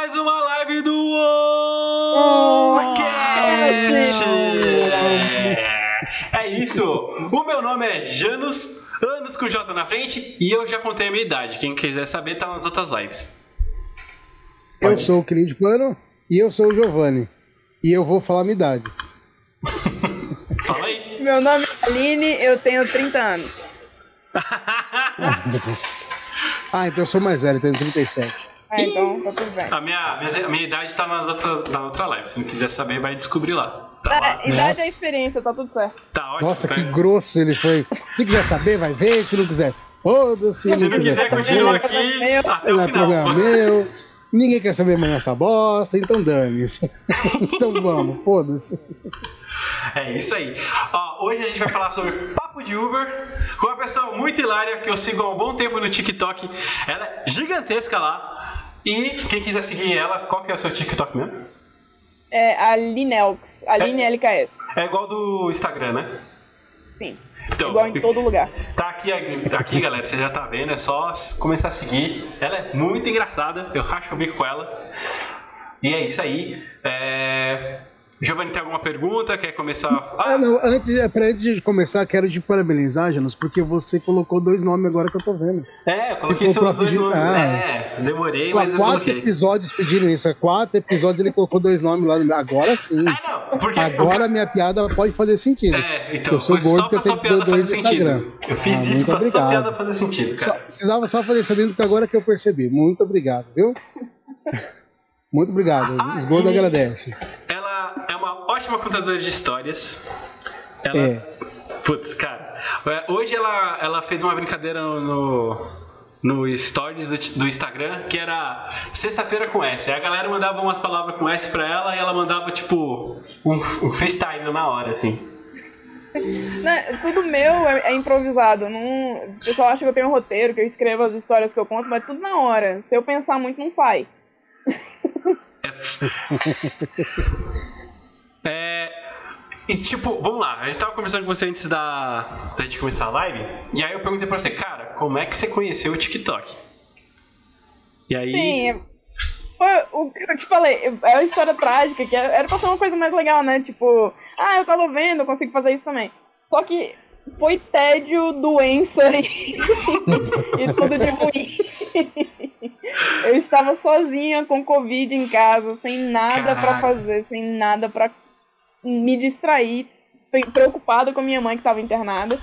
mais uma live do Ocast! É isso! O meu nome é Janus, anos com J na frente, e eu já contei a minha idade. Quem quiser saber, tá nas outras lives. Eu sou o Cris Pano e eu sou o Giovanni. E eu vou falar a minha idade. Fala aí! Meu nome é Aline, eu tenho 30 anos. Ah, então eu sou mais velho, tenho 37. É, então tá tudo bem. A minha, minha, minha idade tá nas outras, na outra live. Se não quiser saber, vai descobrir lá. Tá É, lá. idade Nossa. é experiência, tá tudo certo. Tá ótimo. Nossa, tá que grosso ele foi. Se quiser saber, vai ver. Se não quiser, foda-se. Se não quiser, saber, continua aqui até o Não é final. problema meu. Ninguém quer saber mais essa bosta, então dane-se. então vamos, foda-se. É isso aí. Ó, hoje a gente vai falar sobre papo de Uber com uma pessoa muito hilária que eu sigo há um bom tempo no TikTok. Ela é gigantesca lá. E quem quiser seguir ela, qual que é o seu TikTok mesmo? É Aline Elks, Aline LKS. É igual do Instagram, né? Sim. Então, Igual em todo lugar. Tá aqui, aqui, galera, você já tá vendo, é só começar a seguir. Ela é muito engraçada, eu racho o bico com ela. E é isso aí. É... Giovanni, tem alguma pergunta? Quer começar? Ah, não, antes, é, pra antes de começar, quero te parabenizar, Janus, porque você colocou dois nomes agora que eu tô vendo. É, coloquei Ficou seus dois nomes. Ah. É, demorei, mas eu quatro coloquei. episódios pediram isso, há quatro episódios ele colocou dois nomes lá. no- Agora sim. Ah, não, porque. Agora minha piada pode fazer sentido. É, então, eu sou gordo só que eu sua tenho que ter piada dois fazer sentido. Instagram. Eu fiz Ah, isso pra sua obrigado. piada fazer sentido, Só, cara. precisava só fazer isso dentro que agora que eu percebi. Muito obrigado, viu? Muito obrigado. Ah, Os gordos e- agradecem. É ótima contadora de histórias. Ela. É. Putz, cara. é, Hoje ela, ela fez uma brincadeira no. No stories do, do Instagram, que era sexta-feira com S. Aí a galera mandava umas palavras com S pra ela e ela mandava, tipo, um, um freestyle na hora, assim. Né, tudo meu é, é improvisado. Não, o pessoal acha que eu tenho um roteiro, que eu escrevo as histórias que eu conto, mas tudo na hora. Se eu pensar muito, não sai. É, e tipo, vamos lá, a gente tava conversando com você antes da, da gente começar a live, e aí eu perguntei pra você, cara, como é que você conheceu o TikTok? E aí. Sim, foi o que eu te falei, é uma história trágica, que era pra ser uma coisa mais legal, né? Tipo, ah, eu tava vendo, eu consigo fazer isso também. Só que foi tédio, doença e, e tudo de ruim. eu estava sozinha com Covid em casa, sem nada pra Caraca. fazer, sem nada pra me distrair, pre- preocupada com a minha mãe que tava internada.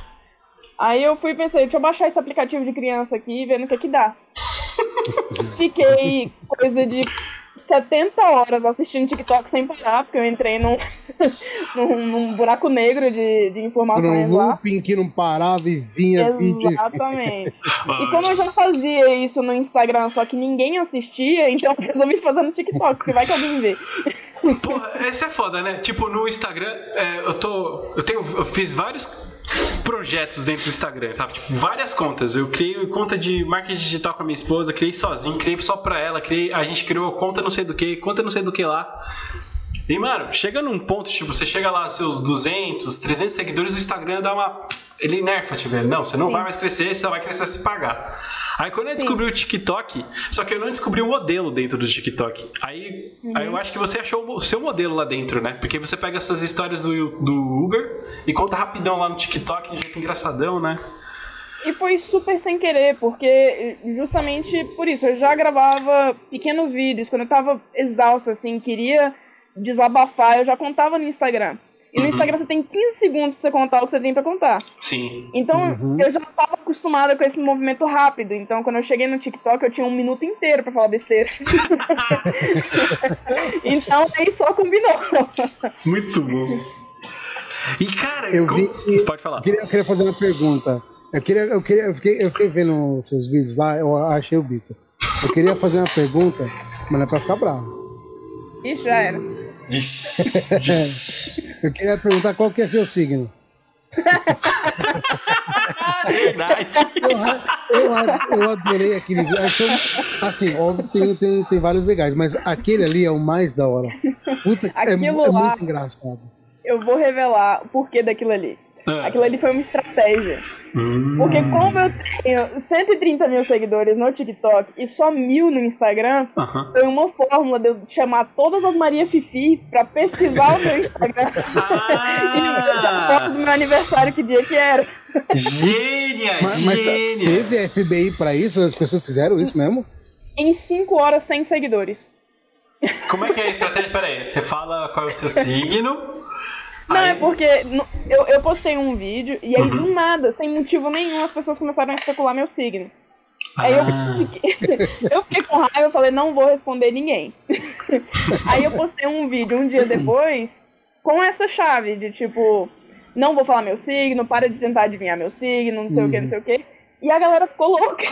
Aí eu fui e pensei, deixa eu baixar esse aplicativo de criança aqui e ver no que que dá. Fiquei coisa de 70 horas assistindo TikTok sem parar, porque eu entrei num, num, num buraco negro de, de Num informações lá. looping que não parava e vinha vídeo. Exatamente. E como eu já fazia isso no Instagram, só que ninguém assistia, então eu resolvi fazer no TikTok, porque vai que alguém vê. Porra, esse é foda, né? Tipo, no Instagram, é, eu tô. Eu tenho. Eu fiz vários projetos dentro do Instagram, sabe? Tipo, várias contas. Eu criei conta de marketing digital com a minha esposa, criei sozinho, criei só pra ela, criei, a gente criou conta não sei do que, conta não sei do que lá. E, mano, chega num ponto, tipo, você chega lá, seus 200, 300 seguidores, o Instagram dá uma. Ele nerfa, tipo, ele, não, você não Sim. vai mais crescer, você só vai crescer se pagar. Aí quando eu descobri o TikTok, só que eu não descobri o modelo dentro do TikTok. Aí, aí eu acho que você achou o seu modelo lá dentro, né? Porque você pega suas histórias do, do Uber e conta rapidão lá no TikTok, de jeito engraçadão, né? E foi super sem querer, porque justamente por isso, eu já gravava pequenos vídeos, quando eu tava exausta, assim, queria desabafar, eu já contava no Instagram. E no Uhum. Instagram você tem 15 segundos pra você contar o que você tem pra contar. Sim. Então Uhum. eu já estava acostumada com esse movimento rápido. Então quando eu cheguei no TikTok eu tinha um minuto inteiro pra falar besteira. então aí só combinou. Muito bom. E cara, Eu vi como- que- pode falar. Eu queria, eu queria fazer uma pergunta. Eu, queria, eu, queria, eu, fiquei, eu fiquei vendo os seus vídeos lá, eu achei o bico. Eu queria fazer uma pergunta, mas não é pra ficar bravo. Ixi, já era. Eu queria perguntar qual que é seu signo. Verdade. Eu, eu, adorei aquele vídeo. Assim, óbvio, tem, tem, tem vários legais, mas aquele ali é o mais da hora. Puta, é, é muito engraçado. Eu vou revelar o porquê daquilo ali. Ah. Aquilo ali foi uma estratégia. Hum. Porque como eu tenho 130 mil seguidores no TikTok e só mil no Instagram, Aham. foi uma fórmula de eu chamar todas as Maria Fifi pra pesquisar o meu Instagram. e Ah! foto do meu aniversário, que dia que era. Gênia! Mas, mas gênia! teve FBI pra isso? As pessoas fizeram isso mesmo? Em 5 horas, 100 seguidores. Como é que é a estratégia? Pera aí, você fala qual é o seu signo. Não, aí- é porque no- eu, eu postei um vídeo e aí Uhum. do nada, sem motivo nenhum, as pessoas começaram a especular meu signo. Aí eu Ah. fiquei, eu fiquei com raiva, eu falei, não vou responder ninguém. Aí eu postei um vídeo um dia depois com essa chave de tipo, não vou falar meu signo, para de tentar adivinhar meu signo, não sei o que, não sei o que. E a galera ficou louca.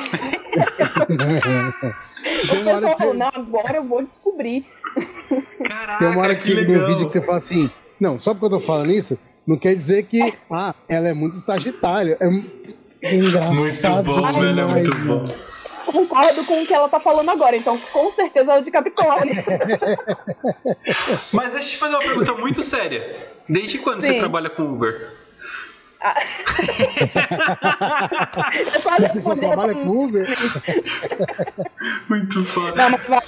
O pessoal falou, não, agora eu vou descobrir. Caraca, tem uma hora que, que um legal. vídeo que você fala assim. Não, só porque eu tô falando isso, não quer dizer que. Ah, ela é muito sagitário. É, engraçado. Muito bom, velho, é muito mano. bom. Concordo com o que ela tá falando agora, então com certeza ela é de Capricórnio. Mas deixa eu te fazer uma pergunta muito séria. Desde quando você Sim. trabalha com Uber? Eu quase Você só trabalha essa- com Uber? Muito foda. Não, mas vai.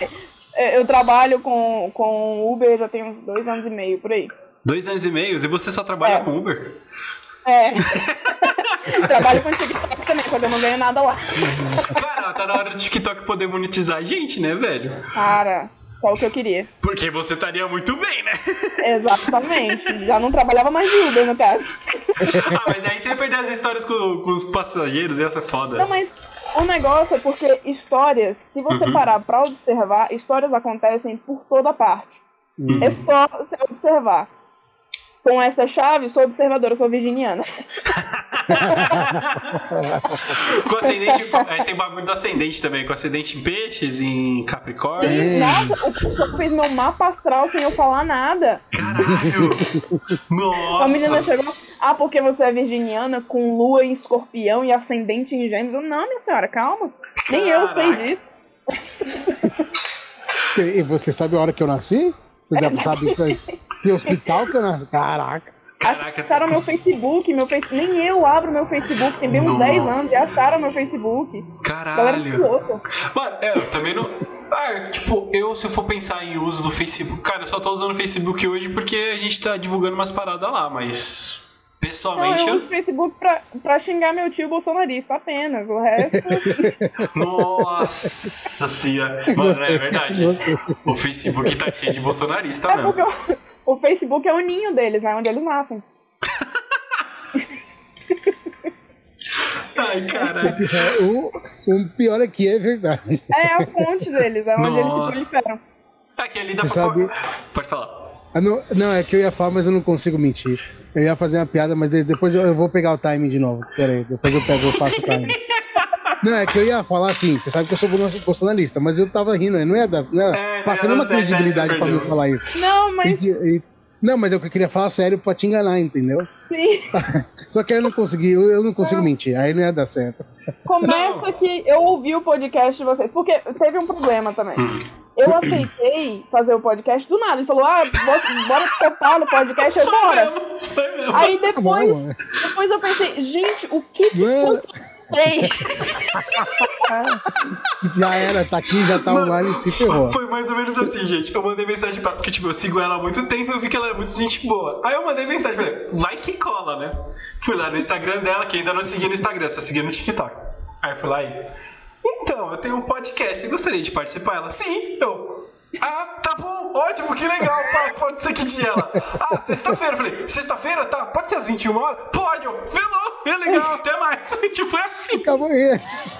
Eu trabalho com, com Uber já tem uns dois anos e meio, por aí. Dois anos e meio e você só trabalha É. com Uber? É. trabalho com TikTok também, que eu não ganho nada lá. Cara, tá na hora do TikTok poder monetizar a gente, né, velho? Cara, só o que eu queria. Porque você estaria muito bem, né? Exatamente. Já não trabalhava mais de Uber, no caso. ah, mas aí você vai perder as histórias com, com os passageiros e essa é foda. Não, mas o negócio é porque histórias, se você Uhum. parar pra observar, histórias acontecem por toda parte. Hum. É só você observar. Com essa chave, sou observadora, sou virginiana. com ascendente. Aí tem bagulho do ascendente também, com ascendente em peixes, em Capricórnio. Tem. Nossa, o pessoal fez meu mapa astral sem eu falar nada. Caralho! A menina Nossa! chegou, ah, porque você é virginiana com lua em escorpião e ascendente em gêmeos. Eu, Não, minha senhora, calma. Nem eu sei Caraca. disso. E você sabe a hora que eu nasci? Você já sabe que, que hospital que eu nasci? Caraca. Caraca. Acharam meu Facebook, meu face... nem eu abro meu Facebook, tem bem uns Nossa. 10 anos, já acharam meu Facebook. Caralho! Mano, é, eu também não. Ah, tipo, eu, se eu for pensar em uso do Facebook. Cara, eu só tô usando o Facebook hoje porque a gente tá divulgando umas paradas lá, mas. Não, Pessoalmente, eu eu. uso o Facebook pra, pra xingar meu tio bolsonarista apenas. O resto. Nossa senhora. Mano, é verdade. O Facebook tá cheio de bolsonarista é mesmo. porque o, o Facebook é o ninho deles, né? Onde eles nascem. Ai, caralho. É, o, o pior é que é verdade. É a fonte deles, é onde eles se Nossa. proliferam. Aquele dá Você pra. sabe- Pode falar. Ah, não, não, é que eu ia falar, mas eu não consigo mentir. Eu ia fazer uma piada, mas de- depois eu, eu vou pegar o timing de novo. Pera aí, depois eu pego e faço o timing. Não, é que eu ia falar assim, você sabe que eu sou bolsonarista, mas eu tava rindo, não ia dar. Não, É, não ia ia passar dar nenhuma certo, credibilidade pra mim falar isso. Não, mas E- e- não, mas eu queria falar sério pra te enganar, entendeu? sim. Só que aí eu não consegui, eu, eu não consigo mentir, aí não ia dar certo. Começa Não. que eu ouvi o podcast de vocês, porque teve um problema também. Hum. Eu aceitei fazer o podcast do nada. Ele falou, ah, bo- bora topar no podcast, eu bora. Aí depois, Bom, depois eu pensei, gente, o que que Mano. tem? se já era, tá aqui, já tá Mano, online, se ferrou. Foi mais ou menos assim, gente. Eu mandei mensagem pra ela, porque, tipo, eu sigo ela há muito tempo e eu vi que ela é muito gente boa. Aí eu mandei mensagem, falei, vai que cola, né? Fui lá no Instagram dela, que ainda não segui no Instagram, só segui no TikTok. Aí eu fui lá e. Então, eu tenho um podcast, você gostaria de participar? Ela, sim, eu. Ah, tá bom, ótimo, que legal, pá, pode ser que dia ela. Ah, sexta-feira, eu falei, sexta-feira, tá, pode ser às 21 horas? Pode, eu, felou, é legal, até mais. tipo, é assim. Acabou aí.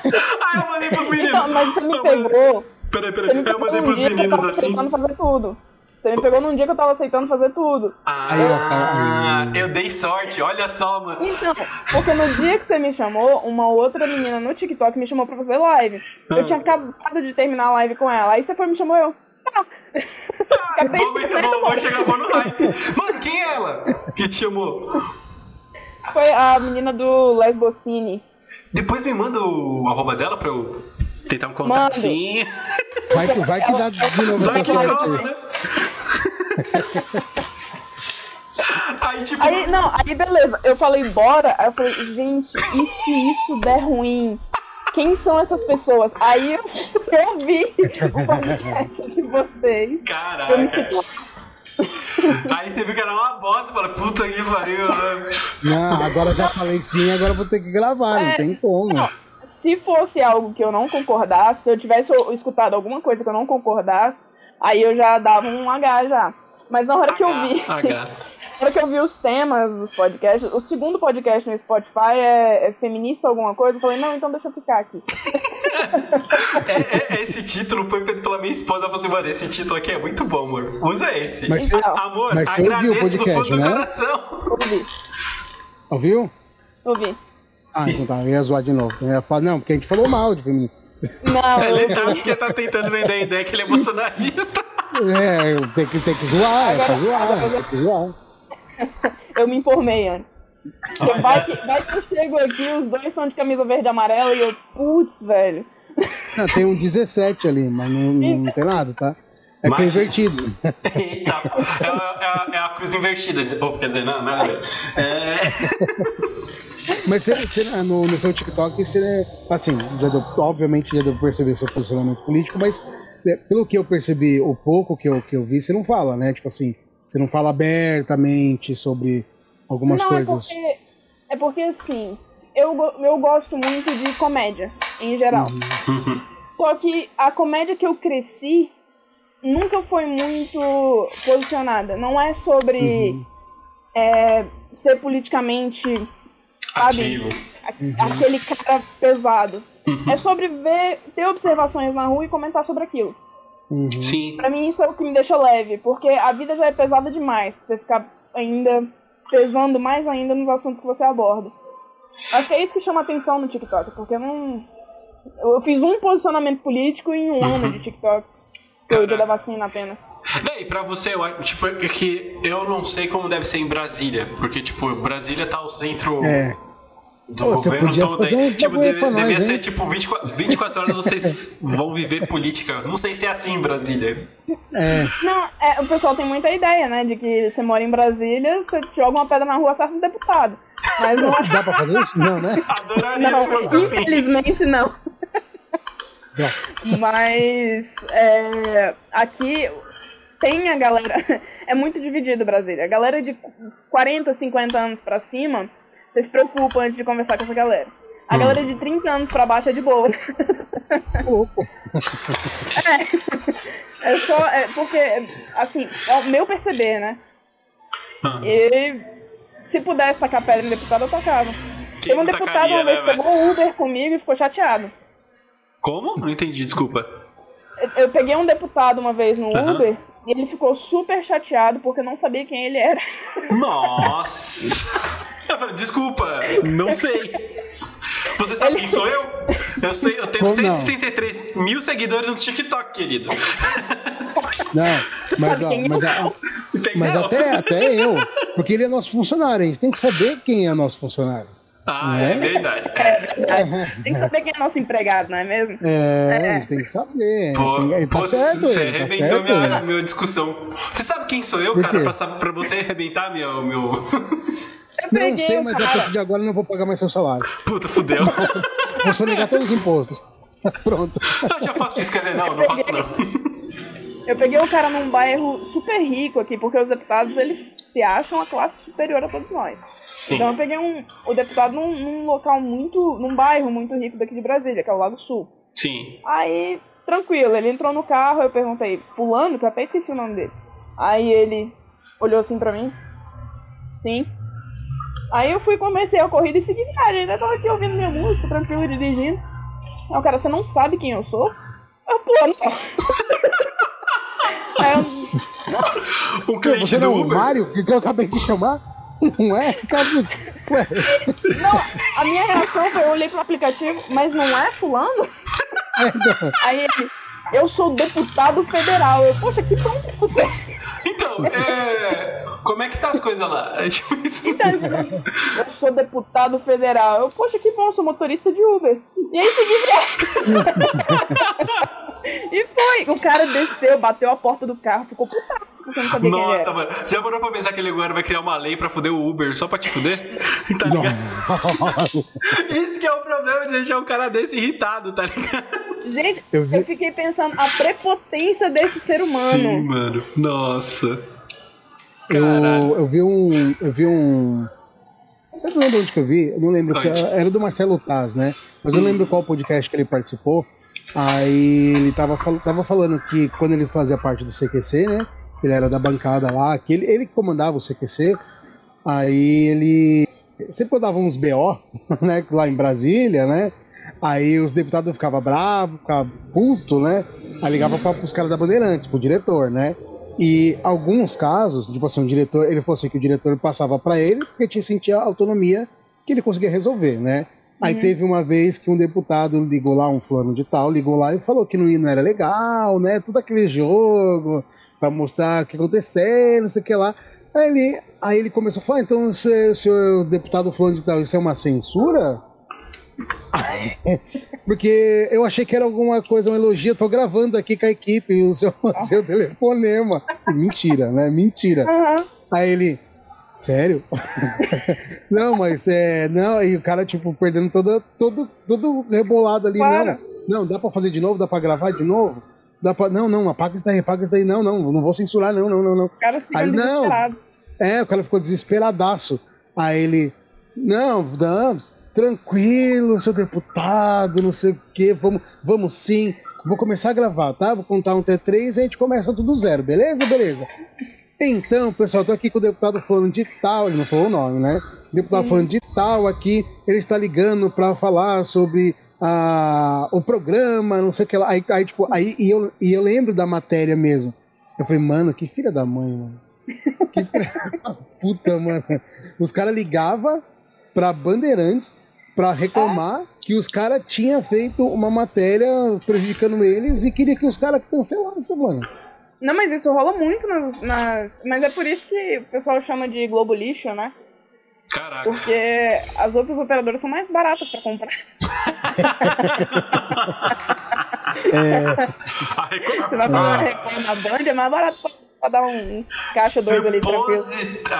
Aí eu mandei pros meninos. Então, mas você me Eu pegou. Peraí, Você peraí, me aí eu pegou mandei pros eu meninos tava assim. aceitando fazer tudo. Você me pegou num dia que eu tava aceitando fazer tudo. Ah, eu dei sorte, olha só, mano. Então, porque no dia que você me chamou, uma outra menina no TikTok me chamou pra fazer live. Ah. Eu tinha acabado de terminar a live com ela. Aí você foi e me chamou eu. Ah, vamos, de então, vamos, bom. chegar só no hype. Mano, quem é ela que te chamou? Foi a menina do Lesbocine. Depois me manda o arroba dela pra eu tentar um Mando. contatinho. Vai, que- vai que dá de novo Vai essa sorte né? Aí tipo. Aí, não, aí beleza, eu falei bora, aí eu falei, gente, e se isso der ruim? Quem são essas pessoas? Aí eu, eu vi o podcast de vocês. Eu me Caraca. Aí você viu que era uma bosta, fala, puta que pariu. né? Não, agora já falei sim, agora vou ter que gravar, não É. tem como. se fosse algo que eu não concordasse, se eu tivesse escutado alguma coisa que eu não concordasse, aí eu já dava um H já. Mas na hora que eu vi, H, H. hora que eu vi os temas dos podcasts, o segundo podcast no Spotify é, é feminista alguma coisa, eu falei, não, então deixa eu ficar aqui. É, é- é esse título foi feito pela minha esposa. Ela falou assim, mano, esse título aqui é muito bom, amor. Usa esse. Mas você Então, Amor, Mas você ouviu o agradeço do podcast, fundo do né? coração. ouvi, ouviu? ouvi. Ah, então tá, eu ia zoar de novo. Eu ia falar, não, porque a gente falou mal de feminino. Não, Ele tá porque tá tentando vender a ideia que ele é bolsonarista. É, tenho que, tem que zoar, é pra zoar, tem que zoar. Eu me informei antes. Porque vai que, vai que eu chego aqui, os dois são de camisa verde e amarela e eu, putz, velho. Não, tem um 17 ali, mas não, não tem nada, tá? É é Mas- invertido. Eita, é, a- é é a cruz invertida. de- oh, quer dizer, não, nada. É... Mas você, você, no, no seu TikTok, você, assim, já deu, obviamente já deu pra perceber seu posicionamento político, mas você- pelo que eu percebi, o pouco que eu, que eu vi, você não fala, né? Tipo assim, você não fala abertamente sobre algumas não, coisas. É porque, é porque assim, eu, eu gosto muito de comédia, em geral. Uhum. Só que a comédia que eu cresci nunca foi muito posicionada. Não é sobre Uhum. é, ser politicamente Sabe? Ativo. a- Uhum. aquele cara pesado. Uhum. É sobre ver, ter observações na rua e comentar sobre aquilo. Uhum. Sim. Pra mim isso é o que me deixa leve, porque a vida já é pesada demais. pra Você ficar ainda pesando mais ainda nos assuntos que você aborda. Acho que é isso que chama atenção no TikTok, porque eu não. Eu fiz um posicionamento político em um ano de TikTok. Foi o dia da vacina apenas. E pra você, eu tipo, é que eu não sei como deve ser em Brasília, porque, tipo, Brasília tá ao centro É. do Pô, governo todo. Aí, tipo, deve- nós, devia hein? ser, tipo, 24, 24 horas vocês vão viver política. Não sei se é assim em Brasília. É. Não, é, o pessoal tem muita ideia, né? De que você mora em Brasília, você joga uma pedra na rua, acerta um deputado. Mas não é. Dá pra fazer isso? Não, né? Adoraria Não, se fosse assim. infelizmente não. Mas é, aqui tem a galera. É muito dividido Brasília. A galera de 40, 50 anos pra cima, você se preocupa antes de conversar com essa galera. A Hum. galera de 30 anos pra baixo é de boa. Louco. É só. É porque, assim, é o meu perceber, né? Ah, E se pudesse tacar pedra em deputado, eu tacava. quem Teve um deputado uma vez né, que velho? pegou o Uber comigo e ficou chateado. Como? Não entendi, desculpa. Eu- Eu peguei um deputado uma vez no Aham. Uber e ele ficou super chateado porque eu não sabia quem ele era. Nossa! Eu falei, desculpa, não sei. Você sabe Ele- quem sou eu? Eu, sei, eu tenho Como não? 133 mil seguidores no TikTok, querido. Não, mas, ó, mas, a- mas até, até eu. Porque ele é nosso funcionário, a gente tem que saber quem é nosso funcionário. Ah, Né? é verdade. É. Tem que saber quem é nosso empregado, não é mesmo? É, a gente tem que saber. Pô, Tem- tá pô, certo, você ele, tá arrebentou certo. minha, minha discussão. Você sabe quem sou eu, Por cara, pra, pra você arrebentar meu, meu. Eu Não sei, mas a cara. partir de agora eu não vou pagar mais seu salário. Puta, fudeu. Vou sonegar todos os impostos. Pronto. Eu já faço isso, quer dizer, não, não faço não. Eu peguei o cara num bairro super rico aqui, porque os deputados eles se acham a classe superior a todos nós. Sim. Então eu peguei um, o deputado num, num local muito. num bairro muito rico daqui de Brasília, que é o Lago Sul. Sim. Aí, tranquilo, ele entrou no carro, eu perguntei, fulano, que eu até esqueci o nome dele. Aí ele olhou assim pra mim. Sim. Aí eu fui, comecei a corrida e segui viagem. Ainda tava aqui ouvindo minha música, tranquilo, dirigindo. Aí o cara, você não sabe quem eu sou? Eu, pô, não. Eu, Pô, cliente você do não é o Uber. Mário, que eu acabei de chamar? Não é? Ué, não, a minha reação foi, eu olhei pro aplicativo, mas não é fulano? é, Aí ele, eu sou deputado federal. Eu, poxa, que bom que você. Então, é. Como é que tá as coisas lá? É tipo. Então, eu sou deputado federal. Eu, poxa, que bom, eu sou motorista de Uber. E aí segui viagem. E foi. O cara desceu, bateu a porta do carro, ficou putaço. eu Nossa, era. mano. Você já parou pra pensar que ele agora vai criar uma lei pra foder o Uber só pra te fuder? Tá ligado? Isso que é o problema de deixar um cara desse irritado, tá ligado? Gente, Eu eu, vi- fiquei pensando a prepotência desse ser humano. Sim, mano. Nossa. Eu, Caralho. eu vi um. Eu vi um. Eu não lembro onde que eu vi, eu não lembro. era do Marcelo Taz, né? Mas eu lembro qual podcast que ele participou. Aí ele tava, tava falando que quando ele fazia parte do CQC, né? Ele era da bancada lá, que ele, ele comandava o CQC. Aí ele sempre dava uns BO, né? Lá em Brasília, né? Aí os deputados ficavam bravos, ficavam puto, né? Aí ligava para os caras da Bandeirantes, pro diretor, né? E alguns casos, tipo assim, o diretor, ele falou assim que o diretor passava para ele porque tinha sentia autonomia que ele conseguia resolver, né? Aí Uhum. teve uma vez que um deputado ligou lá, um fulano de tal, ligou lá e falou que não, era legal, né? Tudo aquele jogo para mostrar o que aconteceu, não sei o que lá. Aí ele, aí ele começou a falar, então, se- senhor deputado fulano de tal, isso é uma censura? Porque eu achei que era alguma coisa, um elogio. Eu tô gravando aqui com a equipe o seu, o seu telefonema. Mentira, né? Mentira. Aham. Aí ele, sério? não, mas é. Não, e o cara, tipo, perdendo todo, todo, todo rebolado ali. Claro. Não, não, dá pra fazer de novo? Dá pra gravar de novo? Dá pra... Não, não, apaga isso daí, apaga isso daí. Não, não, não vou censurar, não, não, não, não. O cara fica Aí, não. desesperado. É, o cara ficou desesperadaço. Aí ele, não, não, tranquilo, seu deputado, não sei o quê, vamos, vamos sim. Vou começar a gravar, tá? Vou contar um até três e a gente começa tudo zero, beleza? Beleza. Então, pessoal, tô aqui com o deputado falando de tal, ele não falou o nome, né? O deputado falando de tal aqui, ele está ligando para falar sobre ah, o programa, não sei o que lá. Aí, aí, tipo, aí e eu, e eu lembro da matéria mesmo. Eu falei, mano, que filha da mãe, mano. Que filha da puta, mano. Os caras ligavam pra Bandeirantes pra reclamar que os caras tinham feito uma matéria prejudicando eles e queria que os caras cancelassem, mano. Não, mas isso rola muito nas, nas. Mas é por isso que o pessoal chama de Globo Lixo, né? Caraca. Porque as outras operadoras são mais baratas pra comprar. É, Você vai falar Ah. Record na Band, é mais barato pra, pra dar um caixa dois ali tranquilo.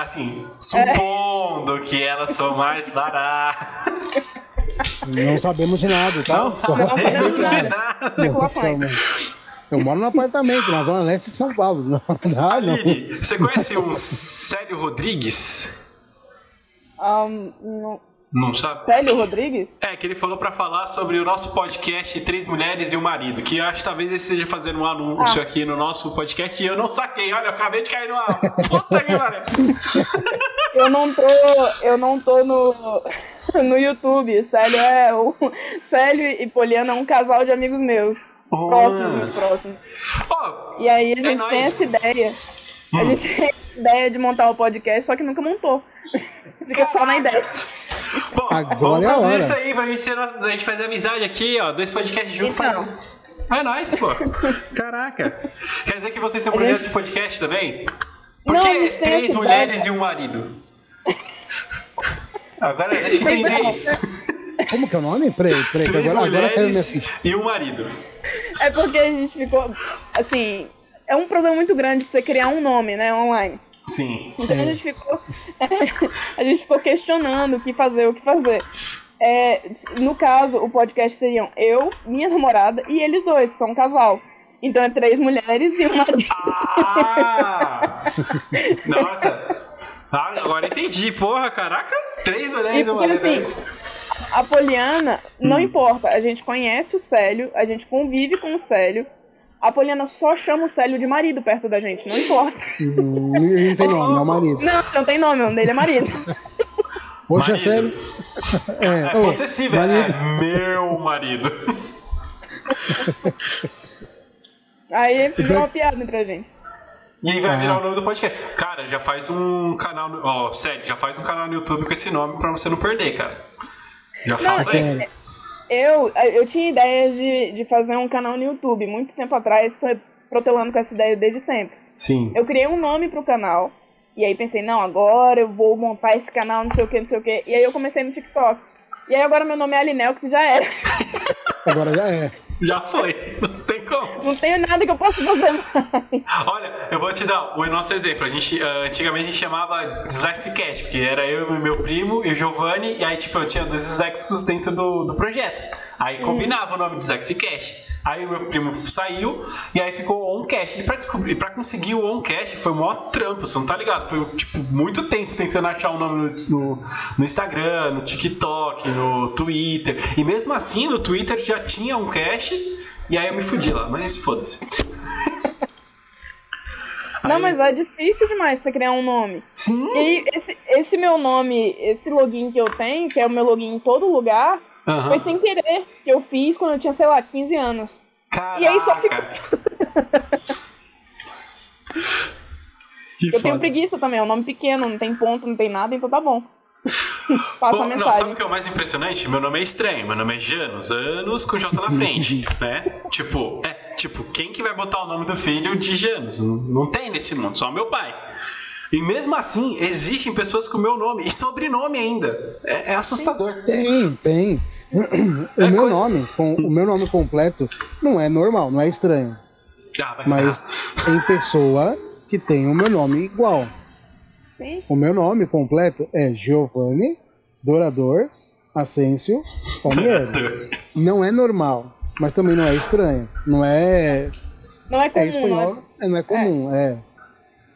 Assim, supondo que elas são mais baratas. não sabemos de nada, tá? Não Só- sabemos de nada. nada. Eu moro num apartamento na zona leste de São Paulo. Não não. Aline, você conhece um Célio Rodrigues? Um, no- Não sabe? Célio Rodrigues? É, que ele falou pra falar sobre o nosso podcast Três Mulheres e um Marido. Que eu acho que talvez ele esteja fazendo um anúncio Ah. aqui no nosso podcast e eu não saquei. Olha, eu acabei de cair numa puta que pariu. Eu não tô. Eu não tô no, no YouTube. Célio é. O, Célio e Poliana é um casal de amigos meus. Oh. Próximo, muito. Ó, E aí a gente nóis. tem essa ideia. A Hum. gente tem a ideia de montar o podcast, só que nunca montou. Fica só na ideia. bom, Agora vamos é a produzir isso aí pra gente, ser, a gente fazer amizade aqui, ó. Dois podcasts juntos. Então. É nóis, pô. Caraca. Quer dizer que vocês têm um A projeto gente- de podcast também? Por Não, a que três mulheres ideia. e um marido? Agora deixa eu entender isso. Como que é o nome? Peraí, peraí, Três agora, agora caiu minha mulheres ficha. e um marido. É porque a gente ficou. Assim. É um problema muito grande pra você criar um nome, né, online. Sim. Então a gente ficou. a gente ficou questionando o que fazer, o que fazer. É, no caso, o podcast seriam eu, minha namorada e eles dois, são um casal. Então é três mulheres e um marido. Ah! Nossa! Ah, agora entendi, porra, caraca, três mulheres e um porque assim, a Poliana, não Hum. importa, a gente conhece o Célio, a gente convive com o Célio. A Poliana só chama o Célio de marido perto da gente, não importa. Hum, Não tem nome, é o marido. Não, não tem nome, o nome dele é marido. Poxa, Marido. sério? É ô, possessível, marido. é meu marido. Aí virou uma piada entre a gente. E aí vai virar o nome do podcast. Cara, já faz um canal, no- ó, sério, já faz um canal no YouTube com esse nome pra você não perder, cara. Já Não, faz é isso. Eu, eu tinha ideia de, de fazer um canal no YouTube, muito tempo atrás, tô protelando com essa ideia desde sempre. Sim. Eu criei um nome pro canal, e aí pensei, não, agora eu vou montar esse canal, não sei o que, não sei o que. E aí eu comecei no TikTok. E aí agora meu nome é Alinel, que já era. Agora já é. Já foi. Não tem como. Não tenho nada que eu possa fazer mais. Olha, eu vou te dar o nosso exemplo. A gente, ah, antigamente a gente chamava Dyslexicast, porque era eu e meu primo e o Giovanni, e aí tipo, eu tinha dois disléxicos dentro do, do projeto. Aí combinava o nome Dyslexicast. Aí o meu primo saiu e aí ficou OnCast. E pra, descobrir, pra conseguir o OnCast foi o maior trampo, você não tá ligado? Foi tipo muito tempo tentando achar o nome no, no, no Instagram, no TikTok, no Twitter. E mesmo assim, no Twitter já tinha um cast, e aí eu me fudi lá, mas foda-se. Não, Aí- mas é difícil demais você criar um nome. Sim. E aí, esse, esse meu nome, esse login que eu tenho, que é o meu login em todo lugar, foi sem querer que eu fiz quando eu tinha, sei lá, 15 anos. Caraca. E aí só ficou. Que Eu tenho foda. preguiça também, é um nome pequeno, não tem ponto, não tem nada, então tá bom. Passa a não, sabe o que é o mais impressionante? Meu nome é estranho, meu nome é Janus, anos com J na frente, né? Tipo, é, tipo, quem que vai botar o nome do filho de Janus? Não, não tem nesse mundo, só meu pai. E mesmo assim, existem pessoas com meu nome e sobrenome ainda. É, é assustador. Tem, tem. O É meu coisa- nome, com, o meu nome completo não é normal, não é estranho. Ah, Mas tem pessoa que tem o meu nome igual. Sim. O meu nome completo é Giovanni Dourador Asensio Palmieri. Não é normal, mas também não é estranho. Não é, Não é é comum, espanhol, é, não é comum, é.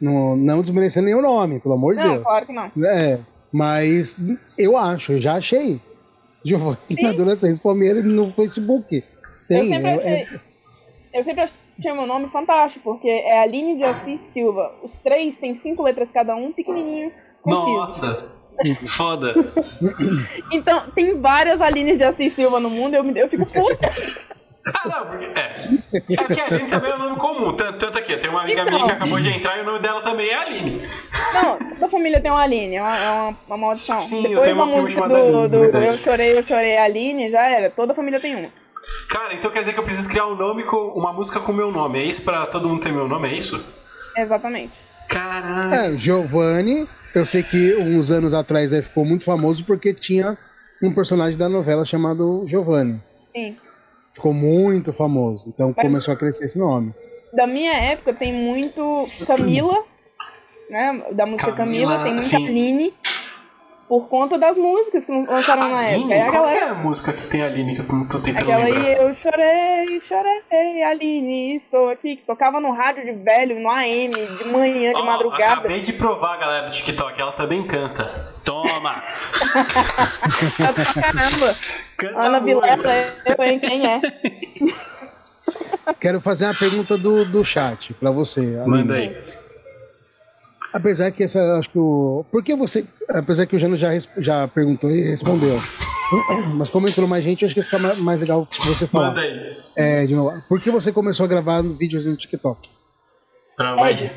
Não, não desmerecendo nenhum nome, pelo amor de não é? Não, Deus. claro que não. É, mas eu acho, eu já achei. Giovanni Sim. Adolescência Palmieri no Facebook. Tem, eu sempre é- achei. é- Eu sempre achei meu nome fantástico, porque é Aline de Assis Silva. Os três têm cinco letras cada um, pequenininho, conciso. Nossa, foda. Então, tem várias Aline de Assis Silva no mundo, eu, eu fico puta. Ah, não, porque. É. É porque a Aline também é um nome comum. Tanto, tanto aqui, tem uma amiga Então. minha que acabou de entrar e o nome dela também é Aline. Não, toda família tem uma Aline, é uma, é uma, uma maldição. Sim, eu Depois tenho da uma prima música do, do verdade. Eu Chorei, Eu Chorei Aline, já era. Toda família tem uma. Cara, então quer dizer que eu preciso criar um nome com uma música com meu nome. É isso pra todo mundo ter meu nome? É isso? Exatamente. Caraca. É, Giovanni, eu sei que uns anos atrás aí ficou muito famoso porque tinha um personagem da novela chamado Giovanni. Sim. Ficou muito famoso. Então Mas- começou a crescer esse nome. Da minha época tem muito Camila, né? Da música Camila, Camila, tem muita sim. Aline. Por conta das músicas que lançaram na Aline? época. Aí a Qual que galera é a música que tem Aline que eu tô, tô tentando Aquela lembrar? aí, eu chorei, chorei, Aline, estou aqui, que tocava no rádio de velho, no AM, de manhã, de madrugada. Acabei de provar, galera do TikTok. Ela também canta. Toma! Tá pra caramba. Canta Ana. Vilela, eu, hein, quem é? Quero fazer uma pergunta do, do chat pra você. Aline. Manda aí. Apesar que essa, acho que o. Por que você. Apesar que o Jano já, já perguntou e respondeu. Mas como entrou mais gente, acho que fica ma- mais legal você falar. Manda aí. É, de novo. Por que você começou a gravar vídeos no TikTok? Ed.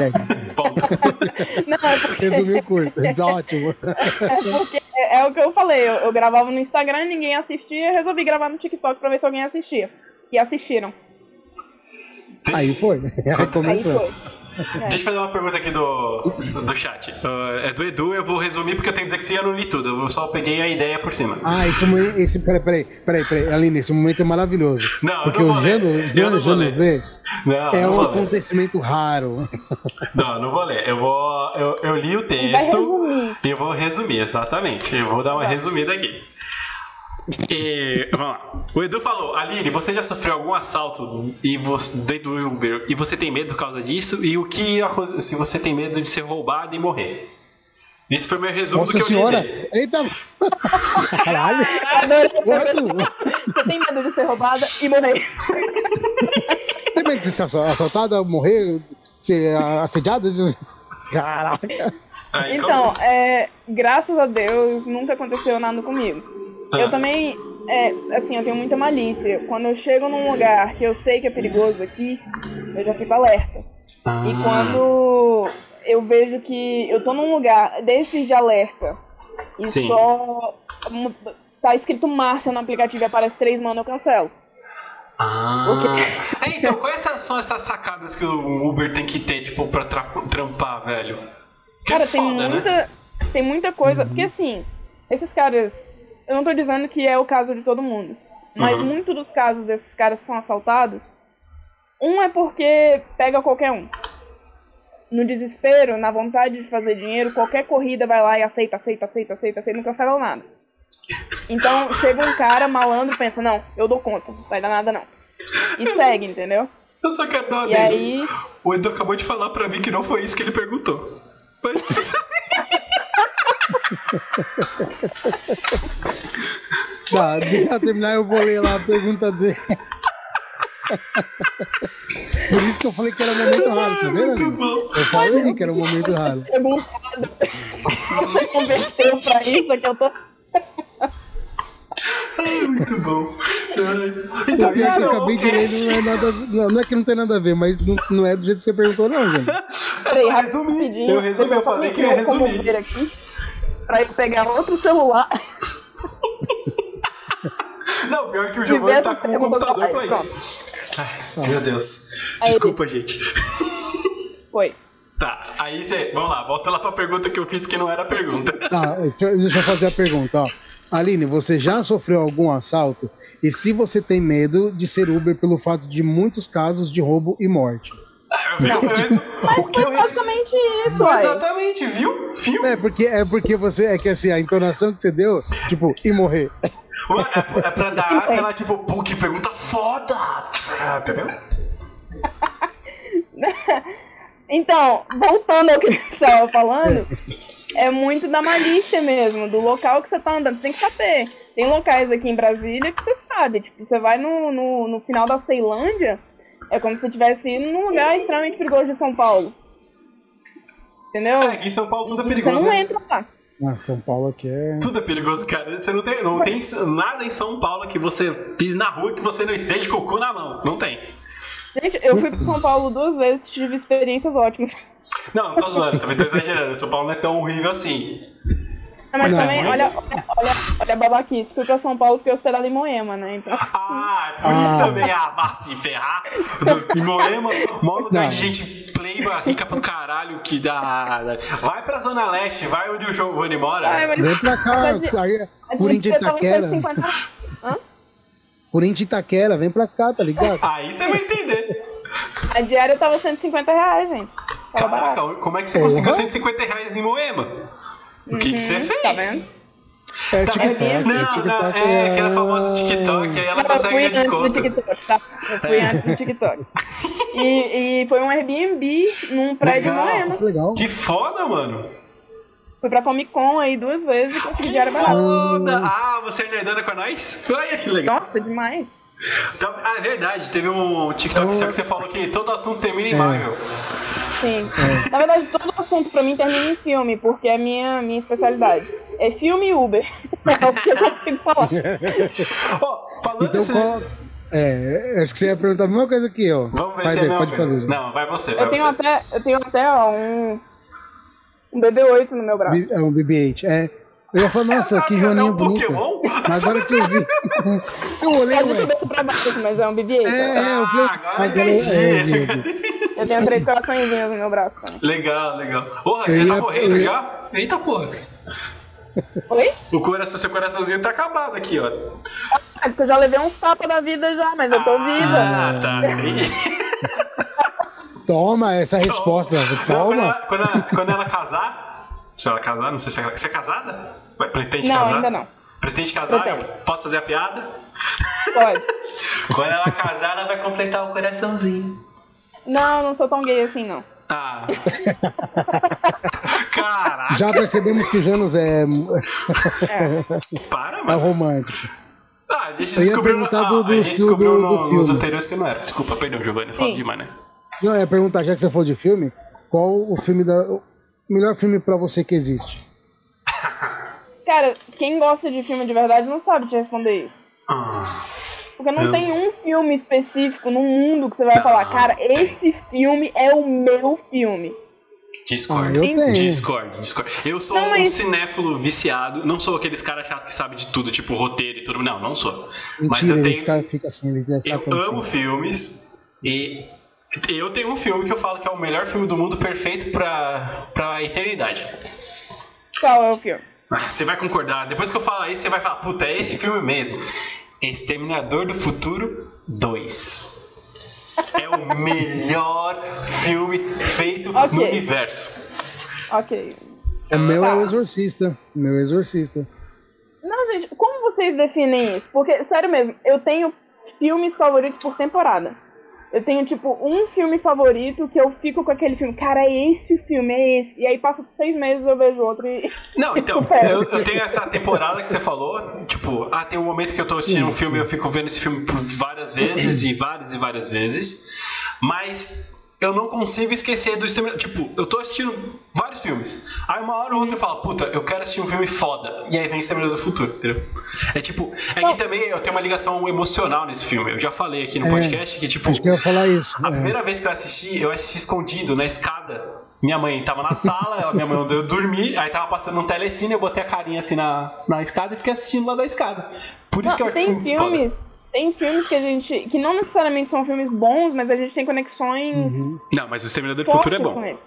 É. Não, é porque, resumiu curto. Ótimo. é, porque é, é o que eu falei, eu, eu gravava no Instagram, ninguém assistia, resolvi gravar no TikTok pra ver se alguém assistia. E assistiram. Aí foi. Aí Aí começou. Foi. Deixa eu fazer uma pergunta aqui do, do chat. Uh, é do Edu, eu vou resumir porque eu tenho que dizer que sim, eu não li tudo. Eu só peguei a ideia por cima. Ah, esse momento. Esse, peraí, peraí, peraí, peraí, Aline, esse momento é maravilhoso. Não, eu Porque não o. Janus, Eu não vou Janus ler. D Não, é não um vou ler. acontecimento raro. Não, não vou ler. Eu vou. Eu, eu li o vai texto resumir. e eu vou resumir, exatamente. Eu vou dar uma Tá. resumida aqui. E, vamos lá. O Edu falou, Aline, você já sofreu algum assalto e você, dentro do Uber e você tem medo por causa disso? E o que se você tem medo de ser roubado e morrer? Esse foi meu resumo Nossa do que senhora! eu li. Eita! Caralho! Você tem medo de ser roubada e morrer. Você tem medo de ser assaltada, morrer, ser assediada? Caralho! Aí, Então, é, graças a Deus, nunca aconteceu nada comigo. Ah. Eu também, é, assim, eu tenho muita malícia. Quando eu chego num lugar que eu sei que é perigoso aqui, eu já fico alerta. Ah, E quando eu vejo que eu tô num lugar desses de alerta e Sim. só tá escrito Márcia no aplicativo e aparece três mano, eu cancelo. Ah. É, então, quais são essas sacadas que o Uber tem que ter, tipo, pra tra- trampar, velho? Que Cara, é tem foda, muita, né? tem muita coisa. Porque assim, esses caras. Eu não tô dizendo que é o caso de todo mundo. Mas Uhum. muito dos casos desses caras que são assaltados, um é porque pega qualquer um. No desespero, na vontade de fazer dinheiro, qualquer corrida vai lá e aceita, aceita, aceita, aceita, aceita, não cancelam nada. Então chega um cara malandro e pensa, não, eu dou conta, não vai dar nada não. E segue, entendeu? Eu só quero dar uma E aí. O Edu acabou de falar pra mim que não foi isso que ele perguntou. Mas. Tá, deixa eu terminar, eu vou ler lá a pergunta dele. Por isso que eu falei que era um momento raro, tá vendo? Muito bom. Eu falei que era um momento raro. perguntado. Você converteu pra isso que eu tô. Ai, muito bom. Então, isso isso que eu é acabei de ler não é nada. Não, não é que não tem nada a ver, mas não, não é do jeito que você perguntou, não, gente. É só resumir. rapidinho, Eu resumi, eu falei que ia resumir. Pra eu pegar outro celular. Não, pior que o Giovanni tá com o computador pra isso. Ai, meu Deus. Aí- Desculpa, gente. Foi. Tá, aí você. Vamos lá, volta lá pra pergunta que eu fiz que não era pergunta. Tá, deixa, eu- deixa eu fazer a pergunta, ó. Aline, você já sofreu algum assalto? E se você tem medo de ser Uber pelo fato de muitos casos de roubo e morte? Eu vi, eu resu- o que eu Foi basicamente isso. Exatamente, viu? Viu? É porque, é porque você. É que assim, a entonação que você deu, tipo, e morrer. É, é pra dar aquela, tipo, pô, que pergunta foda! Entendeu? Então, voltando ao que eu estava falando, é muito da malícia mesmo, do local que você tá andando. Você tem que saber. Tem locais aqui em Brasília que você sabe. Tipo, você vai no, no, no final da Ceilândia, é como se você estivesse indo num lugar extremamente perigoso de São Paulo. Entendeu? É, aqui em São Paulo tudo é você perigoso, não né? entra lá. Ah, São Paulo aqui é. Tudo é perigoso, cara. Você não tem, não tem nada em São Paulo que você pise na rua que você não esteja com o cu na mão. Não tem. Gente, eu fui para São Paulo duas vezes, tive experiências ótimas. Não, não tô zoando, também tô exagerando. São Paulo não é tão horrível assim. Mas Não, também, mas- olha, olha, olha, olha a babaquice. Fui pra São Paulo fiquei hospedado em Moema, né? Então, Ah, é por isso Ah. também. Ah, vá se ferrar. Em Moema, lugar Não. de gente pleiba, rica pro caralho que dá. Vai pra Zona Leste, vai onde o Giovanni mora. Ai, mas- Vem pra cá, Corinthians Itaquera. 150 Hã? Corinthians Itaquera, vem pra cá, tá ligado? Aí você vai entender. A diária tava 150 reais, gente. Tava barato. Caraca, como é que você conseguiu 150 reais em Moema? O que, que você Uhum, fez? Tá vendo? É Tá TikTok, é Não, não, TikTok. é aquela famosa TikTok, aí ela Não, eu consegue fui ganhar antes do desconto. TikTok, tá? Eu fui É. antes do TikTok. E, e foi um Airbnb num prédio Legal. Moema. Legal. Que foda, mano. Fui pra Comic Con aí duas vezes e consegui diária barata. foda. Ah, você é nerdana com nós? Olha que legal. Nossa, demais. Então, ah, é verdade, teve um TikTok Oh. seu que você falou que todo assunto termina em É. Marvel. Sim. Na verdade, todo assunto pra mim termina em filme, porque é a minha, minha especialidade. É filme e Uber. É o que eu consigo falar. Ó, falando Então desse... qual. É, acho que você ia perguntar a mesma coisa que eu. Vamos ver Faz se é aí, meu. pode fazer. gente. Não, vai você, vai Eu tenho você. até, eu tenho até ó, um, um BB-8 no meu braço. B- É um BB-8. É. Eu ia falar, nossa, que é joaninha um bonita. Pokémon? Mas agora que eu vi. eu olhei, É do cabeça pra baixo, mas é um BB-8. É, é, eu falei. Ah, agora eu entendi. é, eu tenho três coraçõezinhos no meu braço também. Legal, legal. Porra, ele tá morrendo ia- já? Eita porra. Oi? O coração, seu coraçãozinho tá acabado aqui, ó. Ah, porque eu já levei uns tapas da vida já, mas eu tô viva. Ah, tá. Entendi. Toma essa resposta. Não, quando, Toma. ela, quando, ela, quando ela casar, se ela casar, não sei se ela, você é casada? Pretende Não, casar? ainda não. Pretende casar? Pretendo. Posso fazer a piada? Pode. Quando ela casar, ela vai completar o coraçãozinho. Não, não sou tão gay assim, não. Ah. Caraca, Já percebemos que o Janus é, É. para, é mano. romântico. Ah, descobrir. perguntar ah, do- a do- gente do- descobriu do- no- do nos anteriores que não era. Desculpa, perdão, Giovanni. Eu falo demais, né? Não, ia perguntar, já que você falou de filme, qual o filme da. O melhor filme pra você que existe? Cara, quem gosta de filme de verdade não sabe te responder isso. Ah, Porque não Eu- tem um filme específico no mundo que você vai Não, falar, cara, tem. esse filme é o meu filme. Discord. Ah, eu tenho. Discord, Discord. Eu sou Não, um mas- cinéfilo viciado. Não sou aqueles caras chatos que sabem de tudo, tipo roteiro e tudo. Não, não sou. Mas Mentira, eu ele tenho. fica, fica assim, Eu amo assim. filmes e eu tenho um filme que eu falo que é o melhor filme do mundo, perfeito pra, pra eternidade. Qual é o filme? Ah, Você vai concordar. Depois que eu falar isso, você vai falar, puta, é esse filme mesmo. Exterminador do Futuro 2. É o melhor filme feito no Ok. universo. Ok. O meu é Tá. o Exorcista. O meu é Exorcista. Não, gente, como vocês definem isso? Porque, sério mesmo, eu tenho filmes favoritos por temporada. Eu tenho, tipo, um filme favorito que eu fico com aquele filme, cara, é esse o filme, é esse. E aí passa seis meses eu vejo outro e. Não, então, eu, eu tenho essa temporada que você falou, tipo, ah, tem um momento que eu tô assistindo um Sim, filme e eu fico vendo esse filme por várias vezes e várias e várias vezes, mas eu não consigo esquecer do Exterminador. Tipo, eu tô assistindo vários filmes, aí uma hora ou outra eu falo, puta, eu quero assistir um filme foda, e aí vem Exterminador do Futuro, entendeu? É tipo, é que também eu tenho uma ligação emocional nesse filme, eu já falei aqui no É, podcast que, tipo, Acho que eu ia falar isso. a é. primeira vez que eu assisti, eu assisti escondido na escada. Minha mãe tava na sala, ela, minha mãe mandou eu dormir, aí tava passando um telecine, eu botei a carinha assim na, na escada e fiquei assistindo lá da escada. Por isso Não, que eu tem acho que- foda. Tem filmes que a gente. que não necessariamente são filmes bons, mas a gente tem conexões. Uhum. Não, mas o Exterminador do Futuro é bom. ele.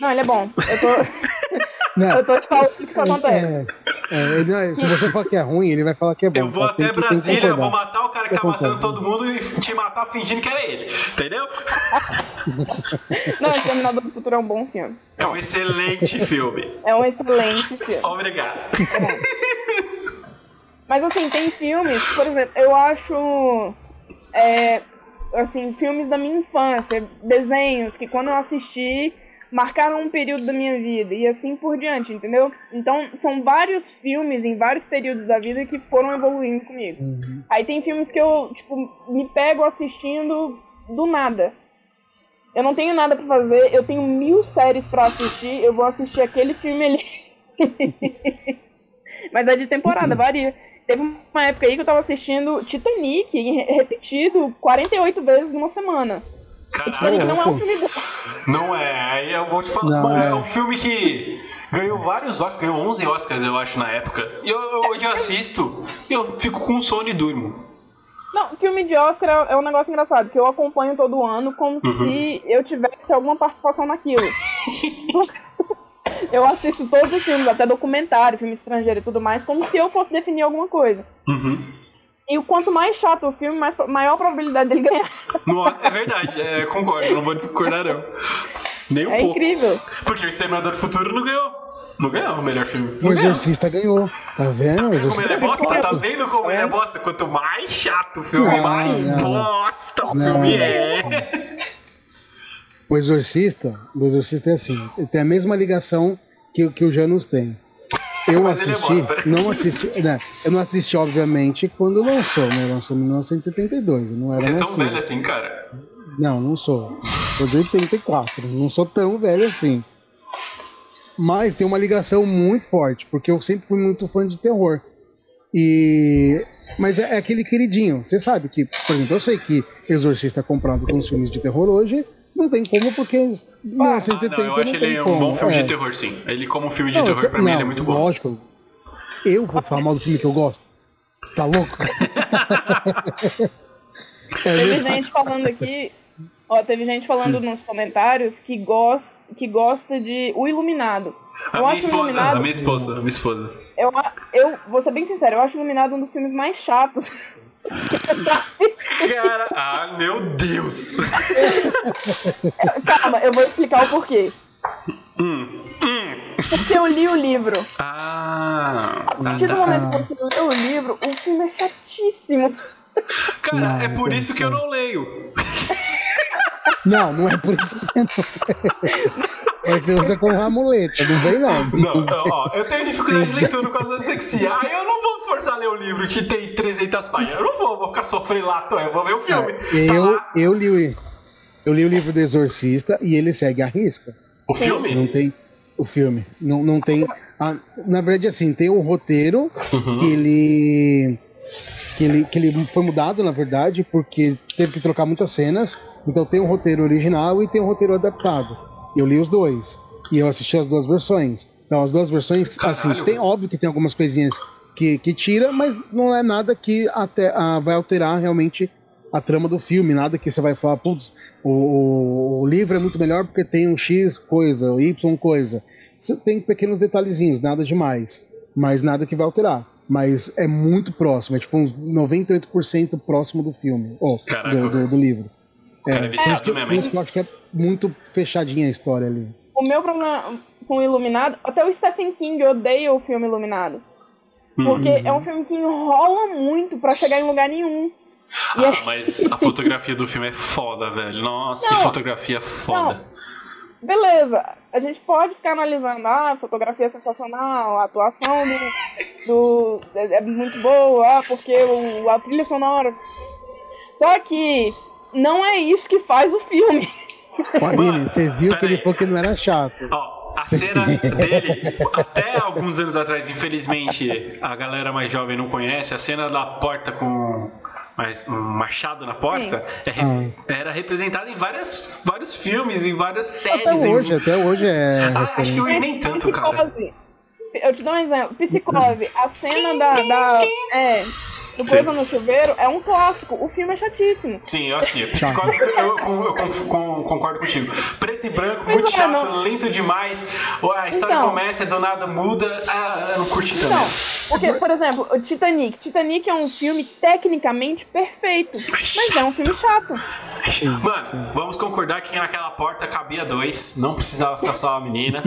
Não, ele é bom. Eu tô, Não, eu tô te falando que isso acontece. é, é, não é- se você falar que é ruim, ele vai falar que é bom. Eu vou até que- que Brasília, eu vou matar o cara que Eu tá matando todo mundo e te matar fingindo que era ele. Entendeu? Não, Exterminador do Futuro é um bom filme. É um excelente filme. É um excelente filme. Obrigado. Mas assim, tem filmes, por exemplo, eu acho. é, assim, filmes da minha infância, desenhos que quando eu assisti marcaram um período da minha vida e assim por diante, entendeu? Então, são vários filmes em vários períodos da vida que foram evoluindo comigo. Uhum. Aí tem filmes que eu, tipo, me pego assistindo do nada. Eu não tenho nada pra fazer, eu tenho mil séries pra assistir, eu vou assistir aquele filme ali. Mas é de temporada, varia. Teve uma época aí que eu tava assistindo Titanic, re- repetido 48 vezes numa semana. Titanic Caralho. não é um filme bom. Não é, aí eu vou te falar. Não, Mano, é. é. um filme que ganhou vários Oscars, ganhou 11 Oscars, eu acho, na época. E eu, eu, hoje eu assisto e eu fico com sono e durmo. Não, filme de Oscar é é um negócio engraçado, que eu acompanho todo ano como Uhum. se eu tivesse alguma participação naquilo. eu assisto todos os filmes, até documentário, filme estrangeiro e tudo mais, como se eu fosse definir alguma coisa. Uhum. E o quanto mais chato o filme, mais, maior a probabilidade dele ganhar. Não, é verdade, é, concordo, não vou discordar não. Nem um É pouco. incrível. Porque o Exterminador do Futuro não ganhou. Não ganhou o melhor filme. O Não. Exorcista ganhou. Tá vendo? O Como ele é bosta? ganhou. Tá vendo como ele é É. bosta? Quanto mais chato o filme, Não, mais não. bosta o Não. filme é. O Exorcista, o Exorcista é assim, tem a mesma ligação que, que o Janus tem. Eu Mas é assisti, não assisti, né, eu não assisti, obviamente, quando lançou, né? Lançou em 1972, eu não era Você é tão nascido. velho assim, cara. Não, não sou. Sou de 84, não sou tão velho assim. Mas tem uma ligação muito forte, porque eu sempre fui muito fã de terror. E mas é, é aquele queridinho. Você sabe que, por exemplo, eu sei que Exorcista é comprado com os filmes de terror hoje, não tem como porque em Ah, 1970 não, eu acho não ele tem um como. bom filme É. de terror, sim. Ele como um filme de Não, terror, pra mim, ele é não, muito bom. Lógico. Eu vou falar mal do filme que eu gosto. Você tá louco? É Teve gente falando aqui, ó, teve gente falando nos comentários que gosta, que gosta de O Iluminado. A Eu minha acho o esposa, Iluminado, a minha esposa, a minha esposa. eu, eu vou ser bem sincero, eu acho o Iluminado um dos filmes mais chatos. Cara, ah, meu Deus. Calma, eu vou explicar o porquê. hum, hum. Porque eu li o livro. Ah, A tá, partir do momento que você lê o livro, o filme é chatíssimo. Cara, Não, é por isso que eu não leio. Não, não é por isso que você não. Você usa como amuleta, não vem não. Não, ó, eu tenho dificuldade de leitura por causa da sexia. Ah, eu não vou forçar a ler o livro que tem 300 páginas. Eu não vou, vou ficar sofrendo lá, tô, eu vou ver o filme. Tá Eu, lá. eu, li, o- eu li o livro do Exorcista e ele segue a risca. O filme? Não tem o filme. Não, não tem. a- na verdade, assim, tem o roteiro que Uhum. ele. Que ele, que ele foi mudado, na verdade, porque teve que trocar muitas cenas. Então tem o roteiro original e tem o roteiro adaptado. Eu li os dois. E eu assisti as duas versões. Então as duas versões, assim, Caralho. tem óbvio que tem algumas coisinhas que, que tira, mas não é nada que até ah, vai alterar realmente a trama do filme, nada que você vai falar, putz, o, o, livro é muito melhor porque tem um X coisa, o Y coisa. Tem pequenos detalhezinhos, nada demais, mas nada que vai alterar. Mas é muito próximo, é tipo uns 98% próximo do filme, ou do, do, do livro. Cara, é por isso viciado que, mesmo, hein? que eu acho que é muito fechadinha a história ali. O meu problema com o Iluminado, até o Stephen King odeia o filme Iluminado. Porque Uhum. é um filme que enrola muito pra chegar em lugar nenhum. E Ah, é- mas a fotografia do filme é foda, velho. Nossa, que Não. fotografia foda. Beleza, a gente pode ficar analisando, ah, a fotografia é sensacional, a atuação do, do- é, é muito boa, ah, porque o, a trilha sonora. Só que não é isso que faz o filme. Aline, você viu que ele falou que não era chato. Ó, a cena dele, até alguns anos atrás, infelizmente, a galera mais jovem não conhece, a cena da porta com mais- um machado na porta é Ah. era representada em várias, vários filmes, em várias séries. Até em- hoje, até hoje é Ah, acho que hoje nem tanto, cara. Psicose. Eu te dou um exemplo. Psicose, a cena da. da é, do Coisa no Chuveiro é um clássico. O filme é chatíssimo. Sim, eu assim, psicose, eu, eu eu con- con- concordo contigo. Preto e branco, muito é, chato, não- lento demais. A história Então. começa, do nada muda. Ah, eu não curti também. Então, porque, por exemplo, o Titanic. Titanic é um filme tecnicamente perfeito, mas é um filme chato. Mano, vamos concordar que naquela porta cabia dois, não precisava ficar só a menina.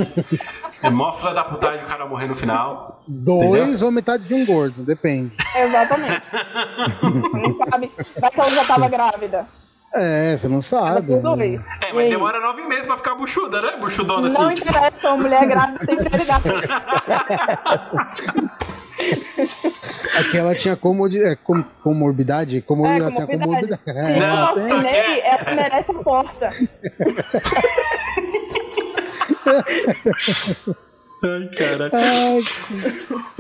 É mó fila da putagem o cara morrer no final. Dois ou metade de um gordo, depende. Exatamente. Não sabe. Vai que ela já tava grávida. É, você não sabe. dois. É, E mas demora nove meses pra ficar buchuda, né? Buchudona Não assim. interessa, a mulher grávida tem prioridade. Aquela tinha comodi é, com, comorbidade? Como, É, ela tinha comorbidade. comorbidade. É, Não, tem. só que é- ela merece a porta. Ai, cara. Ai,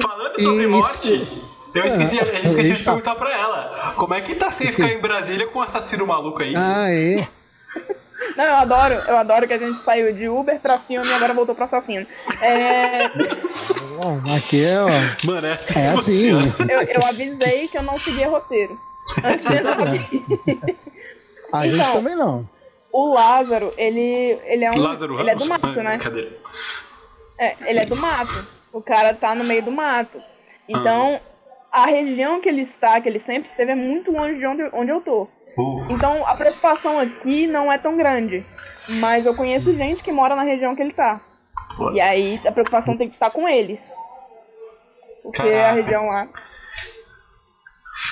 Falando sobre Isso. morte, eu esqueci, eu esqueci de Eita. perguntar pra ela. Como é que tá sem ficar em Brasília com um assassino maluco aí? ah, é. Não, eu adoro, eu adoro que a gente saiu de Uber pra filme e agora voltou pro assassino. É, Aqui é, ó. Mano, é assim É assim. eu, eu avisei que eu não seguia roteiro. Antes de entrar aqui. A Então. gente também não. O Lázaro, ele, ele é um. Lázaro ele é do mato, Ah, né? Brincadeira. É, ele é do mato. O cara tá no meio do mato. Então, a região que ele está, que ele sempre esteve, é muito longe de onde, onde eu tô. Uh, Então, a preocupação aqui não é tão grande. Mas eu conheço gente que mora na região que ele tá. E aí, a preocupação tem que estar com eles. Porque a Caraca. região lá.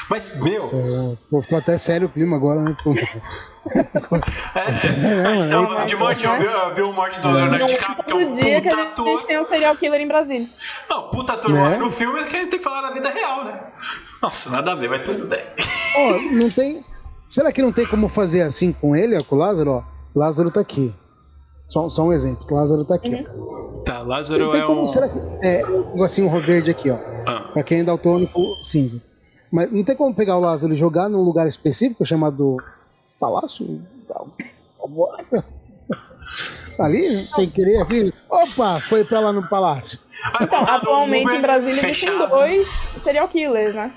Mas, meu, Pô, ficou até sério o clima agora, né? Pô, é, sério. não, a gente tava não, de morte, não, eu vi, eu vi o morte do Não. Leonardo Não é DiCaprio, que é um todo dia que puta a gente ator. tem um serial killer em Brasília. Não, puta ator Né? no filme é que a gente tem que falar da vida real, né? Nossa, nada a ver, mas tudo bem. Ó, não tem. Será que não tem como fazer assim com ele, ó, com o Lázaro? Ó, Lázaro tá aqui. Só, só um exemplo. Lázaro tá aqui. ó. Tá, Não Lázaro tem é como. um. Será que. É, um negocinho verde aqui, ó. Ah, Pra quem é daltônico cinza. Mas não tem como pegar o Lázaro e jogar num lugar específico chamado Palácio da Alvorada? Ali, sem querer, assim. Opa, foi pra lá no Palácio. Então, no atualmente Uber em Brasília fechado. existem dois serial killers, né?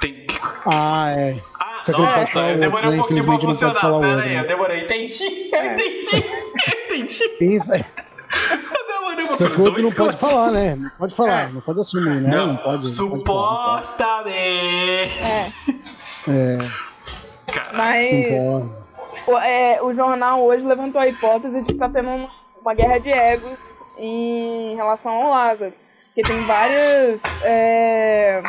Tem... Ah, é. Ah, Só que pode nossa, o eu demorei um pouquinho pra funcionar. Pera outro, aí, né? eu demorei. Entendi, eu entendi, eu entendi. Que pouquinho. outro não pode falar, né? Não pode falar, É. não pode assumir, né? Não, Não, pode. supostamente. É. É, Caralho. Mas o, é, o jornal hoje levantou a hipótese de que tá tendo um- uma guerra de egos em relação ao Lázaro. Porque tem várias. é,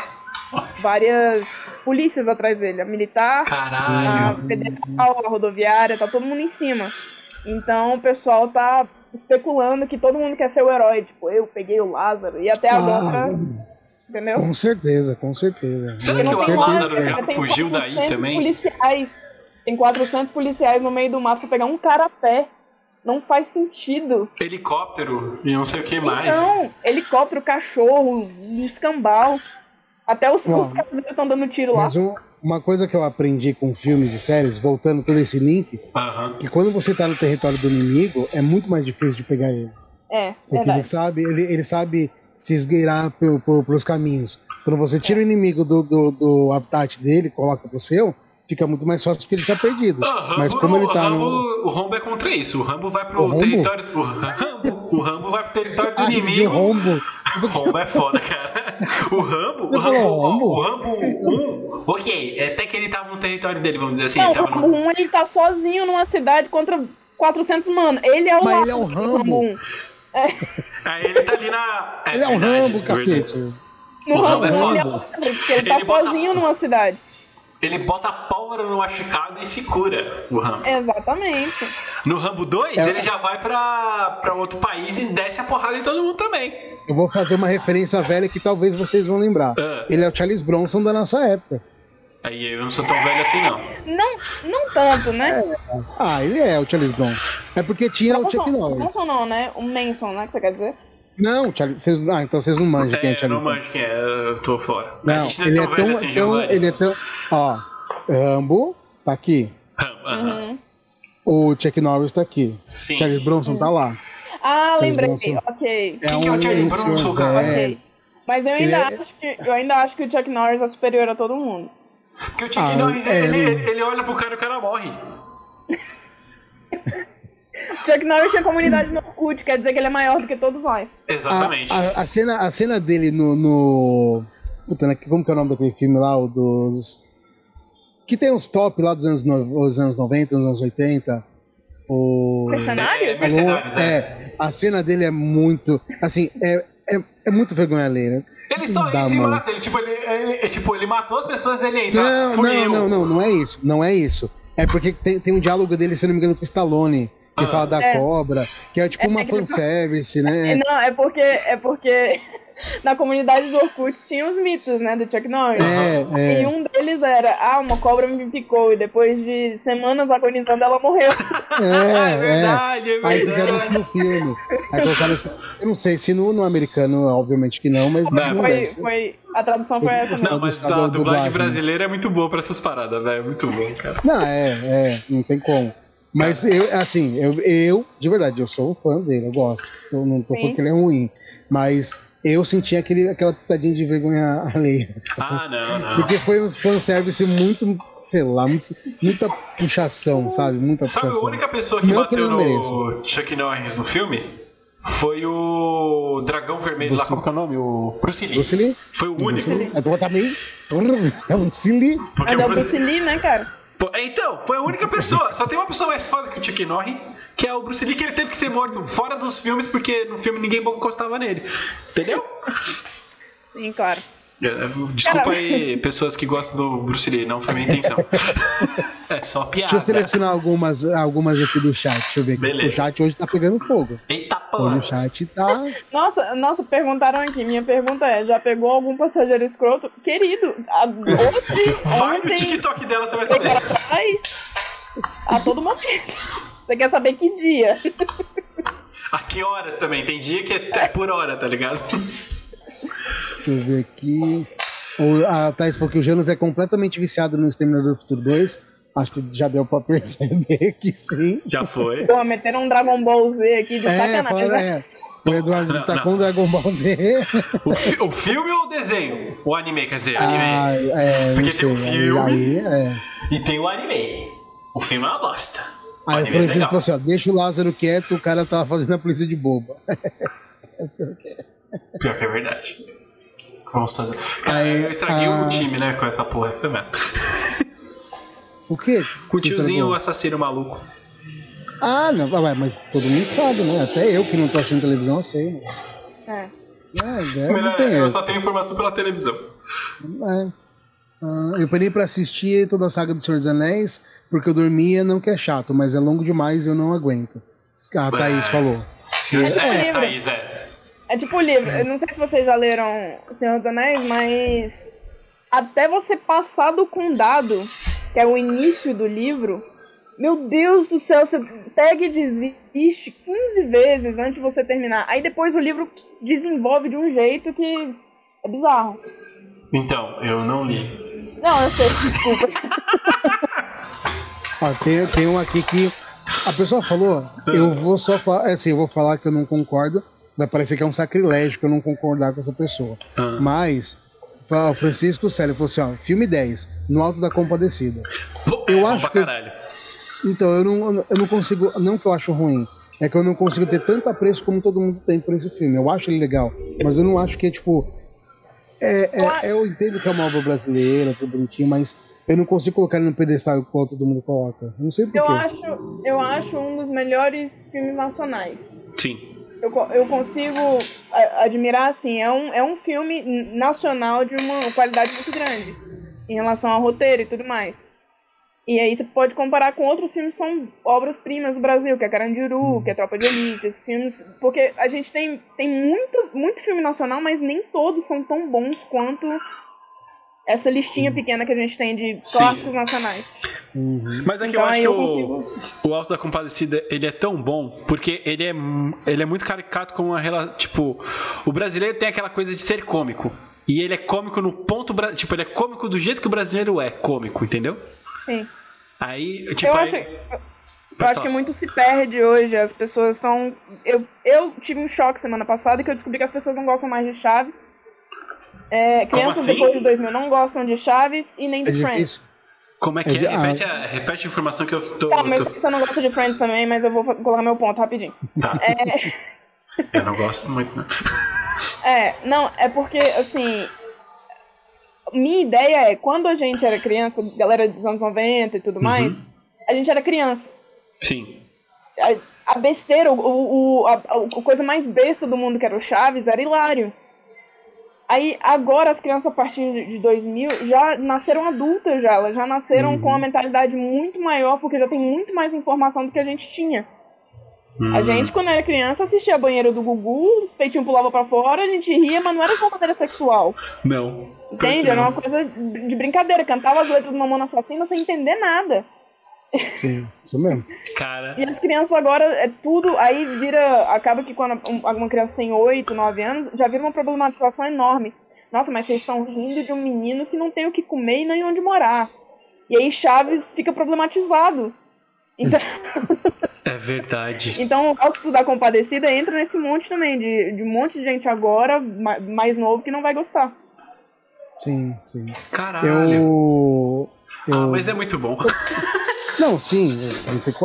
várias polícias atrás dele. A militar, a Caralho. federal, a rodoviária, tá todo mundo em cima. Então o pessoal tá especulando que todo mundo quer ser o herói. Tipo, eu peguei o Lázaro. E até agora. Ah, Entendeu? com certeza, com certeza. Será que não o Lázaro já fugiu daí 400 também? Policiais, tem 400 policiais no meio do mato pra pegar um cara a pé. Não faz sentido. Helicóptero e não sei o que mais. Então, helicóptero, cachorro, um escambau. Até os, os caras estão dando tiro lá. Um- uma coisa que eu aprendi com filmes e séries, voltando todo esse link, Aham. que quando você tá no território do inimigo, é muito mais difícil de pegar ele. É, Porque ele verdade. sabe, ele, ele sabe se esgueirar pe- pe- pelos caminhos. Quando você tira o inimigo do, do, do habitat dele e coloca pro seu, fica muito mais fácil porque ele tá perdido. Ah, Mas Rambo, como ele o tá Rambo, no. o Rambo é contra isso. O Rambo vai pro O Rambo? território. O Rambo, o Rambo vai pro território do Ai, de inimigo. rombo. Rambo é foda, cara. O Rambo, o Rambo, Rambo? o Rambo 1, ok, é até que ele tava no território dele, vamos dizer assim. Não, ele o tava Rambo no... 1 ele tá sozinho numa cidade contra 400 mano. Ele é o Mas ele é o Rambo Rambo. 1. Aí ele tá ali na. Ele é um verdade, Rambo, verdade. cacete. No O Rambo Rambo é 1 ele é o foda. Rambo, ele tá Ele bota- sozinho numa cidade. Ele bota a pólvora no machucado e se cura, o Rambo. Exatamente. No Rambo 2, É. ele já vai pra, pra outro país e desce a porrada em todo mundo também. Eu vou fazer uma referência velha que talvez vocês vão lembrar. Ah. Ele é o Charles Bronson da nossa época. Aí eu não sou tão velho assim, não. Não, não tanto, né? Ah, ele é o Charles Bronson. É porque tinha o Chuck Bronson, Norris. Bronson não, né? O Manson, né? Que você quer dizer? Não, o Charles, vocês, ah, então vocês não manjam quem é É, o eu Charles não Bronson. manjo quem é, eu tô fora. a Não, gente não ele é velho tão, assim, tão ele é tão, ó, Rambo tá aqui. Uhum. o Chuck Norris tá aqui, Sim. Charles Bronson tá lá. Ah, Charles lembrei. Bronson. Ok. É Quem que é um, o Charles um Bronson, cara? velho. Ok. Mas eu ainda, é- acho que, eu ainda acho que o Chuck Norris é superior a todo mundo. Porque o Chuck Ah, Norris, é, ele, ele olha pro cara e o cara morre. Chuck Norris tinha comunidade no Orkut, quer dizer que ele é maior do que todos nós. Exatamente. A, a, a cena, a cena dele no, no. Puta, né, como que é o nome daquele filme lá? O dos. Que tem uns top lá dos anos, no, os anos 90, dos anos 80. O. Mercenário? É, Mercenários, é. É, a cena dele é muito. Assim, é, é, é muito vergonha alheia. Ele só Dá, entra e mata. Ele, tipo, ele, ele- é, tipo, ele matou as pessoas e ele entra. Não, Fui não, eu. não, não, não é isso. Não é isso. É porque tem, tem um diálogo dele, se não me engano, com o Stallone. Que Ah. fala da É. cobra, que é tipo É, uma é que- fanservice, né? Não, é porque, é porque na comunidade do Orkut tinha os mitos, né, do Chuck Norris. É, E é. um deles era, ah, uma cobra me picou e depois de semanas agonizando ela morreu. Ah, é É, é. verdade, é verdade. Aí fizeram isso no filme. Aí colocaram isso. Eu não sei se no, no americano, obviamente que não, mas Não. não Foi, deve ser. foi, a tradução foi essa. Não, mas do- a dublagem dublagem. brasileira é muito boa pra essas paradas, velho. Muito bom, cara. Não, é, é, não tem como. Mas eu, assim, eu, eu, de verdade, eu sou um fã dele, eu gosto. Eu não tô Sim. falando que ele é ruim. Mas eu senti aquele, aquela pitadinha de vergonha alheia. Ah, não, não. Porque foi um fanservice muito, sei lá, muito- muita puxação, sabe? Muita Sabe, a puxação. única pessoa que Não que bateu não no Chuck Norris no filme foi o Dragão Vermelho lá, Bruce- como que é o nome? O Bruce Lee. Bruce Lee? Foi o Bruce único. Lee. É, também. É um Bruce Lee. É o o Bruce... Bruce Lee, né, cara? Então, foi a única pessoa. Só tem uma pessoa mais foda que o Chuck Norris, que é o Bruce Lee, que ele teve que ser morto fora dos filmes, porque no filme ninguém encostava nele. Entendeu? Sim, claro. Desculpa aí, pessoas que gostam do Bruce Lee, não foi minha intenção. É só piada. Deixa eu selecionar algumas, algumas aqui do chat. Deixa eu ver aqui. Beleza. O chat hoje tá pegando fogo. Eita Hoje porra. o chat tá. Nossa, nossa, perguntaram aqui. Minha pergunta é: já pegou algum passageiro escroto? Querido, a, hoje, Vai no ontem, TikTok dela, você vai saber. atrás, a todo momento. Você quer saber que dia? A que horas também? Tem dia que é, é por hora, tá ligado? Deixa eu ver aqui. O, a Thais falou que o Janus é completamente viciado no Exterminador do Futuro 2. Acho que já deu pra perceber que sim. Já foi. Pô, meteram um Dragon Ball Z aqui de É, sacanagem. fala, né? é. O Eduardo Não, tá não. com o Dragon Ball Z. O, fi- o filme ou o desenho? O anime, quer dizer, anime. Ah, é, não Porque sei. tem o filme. Aí, é. E tem o anime. O filme é uma bosta. O Aí o é Francisco legal. falou assim: ó, deixa o Lázaro quieto, o cara tá fazendo a polícia de boba. Pior que é verdade. Vamos fazer. Cara, Aí, eu estraguei ah. o time, né, com essa porra. Foi mesmo. O quê? Com o tiozinho estragou? assassino maluco. Ah, não, ué, mas todo mundo sabe, né? Até eu que não tô assistindo televisão, eu sei. Né? É. É, é, não Melhor, tem eu erro. só tenho informação pela televisão. É. Ah, eu parei pra assistir toda a saga do Senhor dos Anéis, porque eu dormia, não que é chato, mas é longo demais e eu não aguento. A Thaís É. falou. É. é, Thaís, é. É tipo o livro. Eu não sei se vocês já leram O Senhor dos Anéis, mas até você passar do condado, que é o início do livro, meu Deus do céu, você pega e desiste 15 vezes antes de você terminar. Aí depois o livro desenvolve de um jeito que é bizarro. Então, eu não li. Não, eu sei, desculpa. Ó, tem, tem um aqui que a pessoa falou, eu vou só falar, assim, eu vou falar que eu não concordo, vai parecer que é um sacrilégio que eu não concordar com essa pessoa. Ah. Mas, o Francisco Célio falou assim, ó, filme 10, No Alto da Compadecida. Pô, eu é acho pra que eu-. Então, eu não, eu não consigo. Não que eu acho ruim. É que eu não consigo ter tanto apreço como todo mundo tem por esse filme. Eu acho ele legal. Mas eu não acho que é tipo. É, é, eu entendo que é uma obra brasileira, tudo bonitinho, mas eu não consigo colocar ele no pedestal igual todo mundo coloca. Não sei porquê. Eu acho, eu acho um dos melhores filmes nacionais. Sim. Eu, eu consigo admirar, assim, é um, é um filme nacional de uma qualidade muito grande em relação ao roteiro e tudo mais. E aí você pode comparar com outros filmes que são obras-primas do Brasil, que é Carandiru, que é Tropa de Elite, esses filmes. Porque a gente tem, tem muito, muito filme nacional, mas nem todos são tão bons quanto essa listinha pequena que a gente tem de clássicos nacionais. Uhum. Mas é que então, eu acho que eu o, consigo... o Alto da Compadecida ele é tão bom porque ele é, ele é muito caricato com uma tipo o brasileiro tem aquela coisa de ser cômico e ele é cômico no ponto tipo ele é cômico do jeito que o brasileiro é cômico entendeu Sim. Aí, tipo, eu acho, eu acho que muito se perde hoje. As pessoas são. Eu, eu tive um choque semana passada que eu descobri que as pessoas não gostam mais de Chaves. É, crianças assim? depois de 2000 não gostam de Chaves e nem de é Friends. Difícil. Como é que é? é? Repete, a, repete a informação que eu tô. Tá, mas tô... você não gosta de Friends também, mas eu vou colocar meu ponto rapidinho. Tá. É... eu não gosto muito, não. É, não, é porque, assim, minha ideia é, quando a gente era criança, galera dos anos 90 e tudo uhum. mais, a gente era criança. Sim. A, a besteira, o, o, a, a, coisa mais besta do mundo que era o Chaves era hilário. Aí, agora, as crianças a partir de 2000 já nasceram adultas já. Elas já nasceram uhum. com uma mentalidade muito maior, porque já tem muito mais informação do que a gente tinha. Uhum. A gente, quando era criança, assistia a banheira do Gugu, os peitinhos pulavam pra fora, a gente ria, mas não era de uma maneira sexual. Não. Entende? Era uma coisa de brincadeira. Cantava as letras do Mamona Assassina sem entender nada. Sim, isso mesmo. Cara. E as crianças agora, é tudo. Aí vira. Acaba que quando alguma criança tem 8, 9 anos, já vira uma problematização enorme. Nossa, mas vocês estão rindo de um menino que não tem o que comer e nem onde morar. E aí Chaves fica problematizado. Então. É verdade. Então, o Alto da Compadecida entra nesse monte também, de, de um monte de gente agora, mais novo, que não vai gostar. Sim, sim. Caralho. Eu, eu... Ah, mas é muito bom. Não, sim.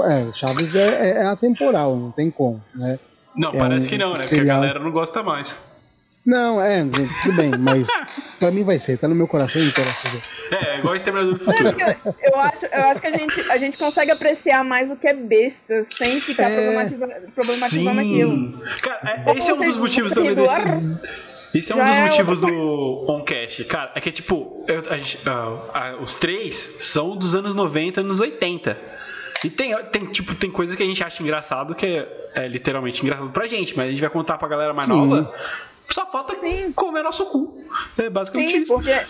É, Chaves é, é, é, atemporal, não tem como, né? Não, é parece um que não, né? Porque a galera não gosta mais. Não, é, tudo bem, mas pra mim vai ser, tá no meu coração e coração. É, igual Exterminador do Futuro. Eu, eu, acho, eu acho que a gente, a gente consegue apreciar mais o que é besta, sem ficar é, problematizando, problematizando sim. aquilo. Cara, é, esse é um dos motivos também desse. Esse é um dos é motivos do Oncast, cara. É que, tipo, eu, a gente, uh, uh, os três são dos anos 90, anos 80. E tem, tem, tipo, tem coisa que a gente acha engraçado que é, é, literalmente engraçado pra gente, mas a gente vai contar pra galera mais Sim. nova. Só falta Sim. comer nosso cu. É basicamente Sim, isso. Porque é,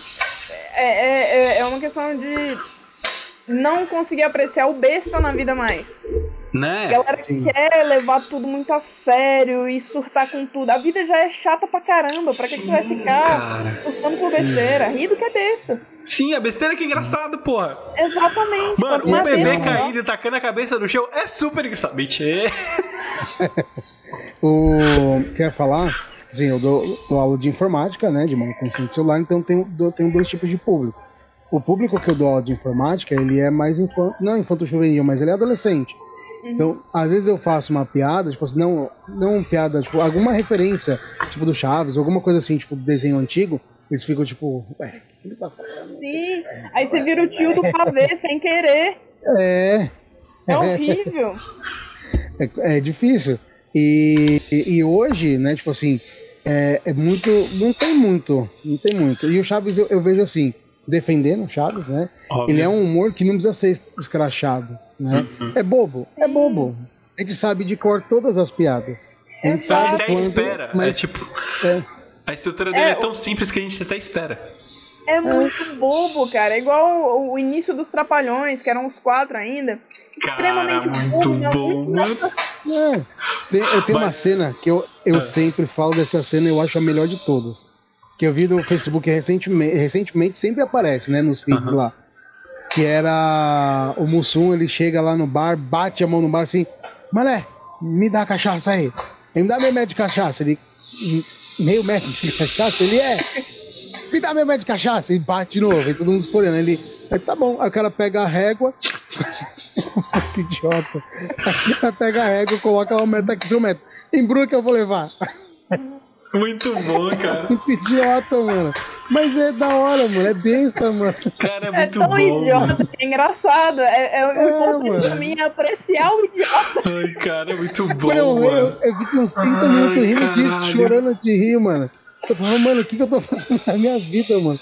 é, é, é uma questão de não conseguir apreciar o besta na vida mais. Né? A galera Sim. quer levar tudo muito a sério e surtar com tudo. A vida já é chata pra caramba. Pra que, Sim, que você vai ficar cara. surtando por besteira? Rir do que é besta. Sim, a besteira que é engraçado, porra. Exatamente. Mano, um bebê caindo e tacando a cabeça no chão é super engraçado. Mentira. o... Quer falar? Sim, eu dou, dou, aula de informática, né? De manutenção de celular, então tenho, tenho dois tipos de público. O público que eu dou aula de informática, ele é mais infanto, não infanto-juvenil, mas ele é adolescente. Uhum. Então, às vezes eu faço uma piada, tipo assim, não, não piada, tipo, alguma referência, tipo do Chaves, alguma coisa assim, tipo desenho antigo, eles ficam tipo, ué, o que ele tá falando? Sim, aí você vira o tio do pavê sem querer. É. É horrível. É, é difícil. E, e, hoje, né, tipo assim, é, é, muito. Não tem muito. Não tem muito. E o Chaves eu, eu vejo assim, defendendo o Chaves, né? Óbvio. Ele é um humor que não precisa ser escrachado. Né? Uhum. É bobo, é bobo. A gente sabe de cor todas as piadas. A gente sabe até quando, espera. Mas, é tipo. É. A estrutura dele é, é tão simples que a gente até espera. É muito bobo, cara. É igual o, o, início dos Trapalhões, que eram os quatro ainda. Cara, muito bobo, bom. É. Tem, eu tenho Mas... uma cena que eu, eu é. sempre falo dessa cena, eu acho a melhor de todas. Que eu vi no Facebook recentemente, recentemente sempre aparece, né, nos feeds uh -huh. lá que era o Mussum, ele chega lá no bar, bate a mão no bar assim, Malé, me dá a cachaça aí. Ele me dá meio metro de cachaça. Ele, meio metro de cachaça? Ele é. Me dá meio metro de cachaça. Ele bate de novo, e todo mundo olhando. Ele, Aí tá bom, aí o cara pega a régua. Muito idiota. Aí pega a régua, coloca lá o metro aqui, seu metro. Embrulha que eu vou levar. Muito bom, cara. Muito idiota, mano. Mas é da hora, mano. É besta, mano. Cara, é É muito tão bom. idiota mano. que é engraçado. É, é, É, o importante mano. pra mim é apreciar o idiota. Ai, cara, é muito bom, Mano, eu, eu, mano. eu fiquei uns 30 Ai, minutos rindo disso, caralho. chorando de rir, mano. Eu falo, mano, o que, que eu tô fazendo na minha vida, mano?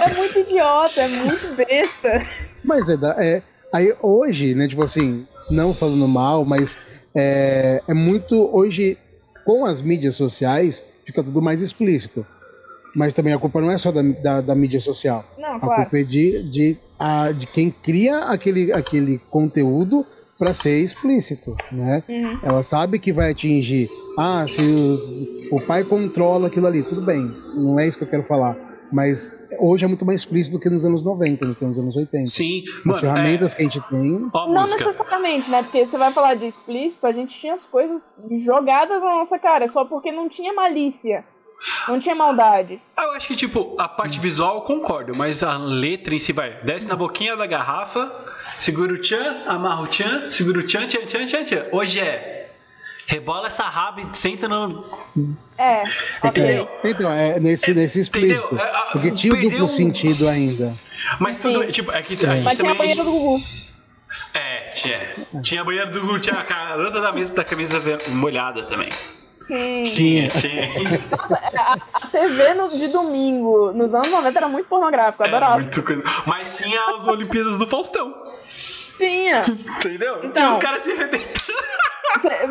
É muito idiota, é muito besta. Mas é, da, é. Aí hoje, né, tipo assim, não falando mal, mas é, é muito. Hoje, com as mídias sociais, fica tudo mais explícito. Mas também a culpa não é só da, da, da mídia social. Não, A claro. culpa é de, de, a, de quem cria aquele, aquele conteúdo para ser explícito, né? Uhum. Ela sabe que vai atingir. Ah, se os- o pai controla aquilo ali, tudo bem. Não é isso que eu quero falar. Mas hoje é muito mais explícito do que nos anos 90, do que nos anos 80. Sim, As mano, ferramentas que a gente tem. é... Ó a Não música. necessariamente, né? Porque você vai falar de explícito, a gente tinha as coisas jogadas na nossa cara, só porque não tinha malícia. Não tinha maldade. Eu acho que, tipo, a parte visual eu concordo, mas a letra em si vai. Desce na boquinha da garrafa, segura o tchan, amarra o tchan, segura o tchan, tchan, tchan, tchan, tchan. Hoje é. Rebola essa raba e senta no. É, Entendeu? ok. Então, é nesse, nesse explícito. Entendeu? É, Porque tinha o duplo um- sentido ainda. Mas tudo. Sim. Tipo, é que a gente Mas tinha a também. banheira do Gugu. É, tinha. Tinha a banheira do Gugu, tinha a garota da mesa da camisa molhada também. Sim. Tinha, tinha. A, a TV no- de domingo, nos anos 90, era muito pornográfico, eu adorava. muito coisa. Mas tinha as Olimpíadas do Faustão. Tinha. Entendeu? tinha Então. os caras se arrebentando.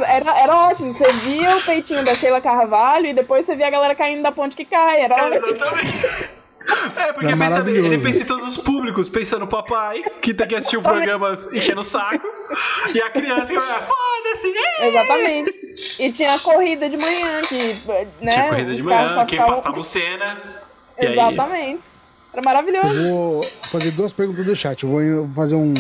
Era, era ótimo. Você via o peitinho da Sheila Carvalho e depois você via a galera caindo da ponte que cai. Era ótimo. Exatamente. É, porque Era pensa ele pensa em todos os públicos, pensa no papai, que tem que assistir o programa enchendo o saco, e a criança que vai, foda-se, é! Exatamente. E tinha a corrida de manhã, que, né? Tinha corrida de manhã, quem ficavam- passava o Senna, e aí... Exatamente. Era maravilhoso. Eu vou fazer duas perguntas do chat. Eu vou fazer um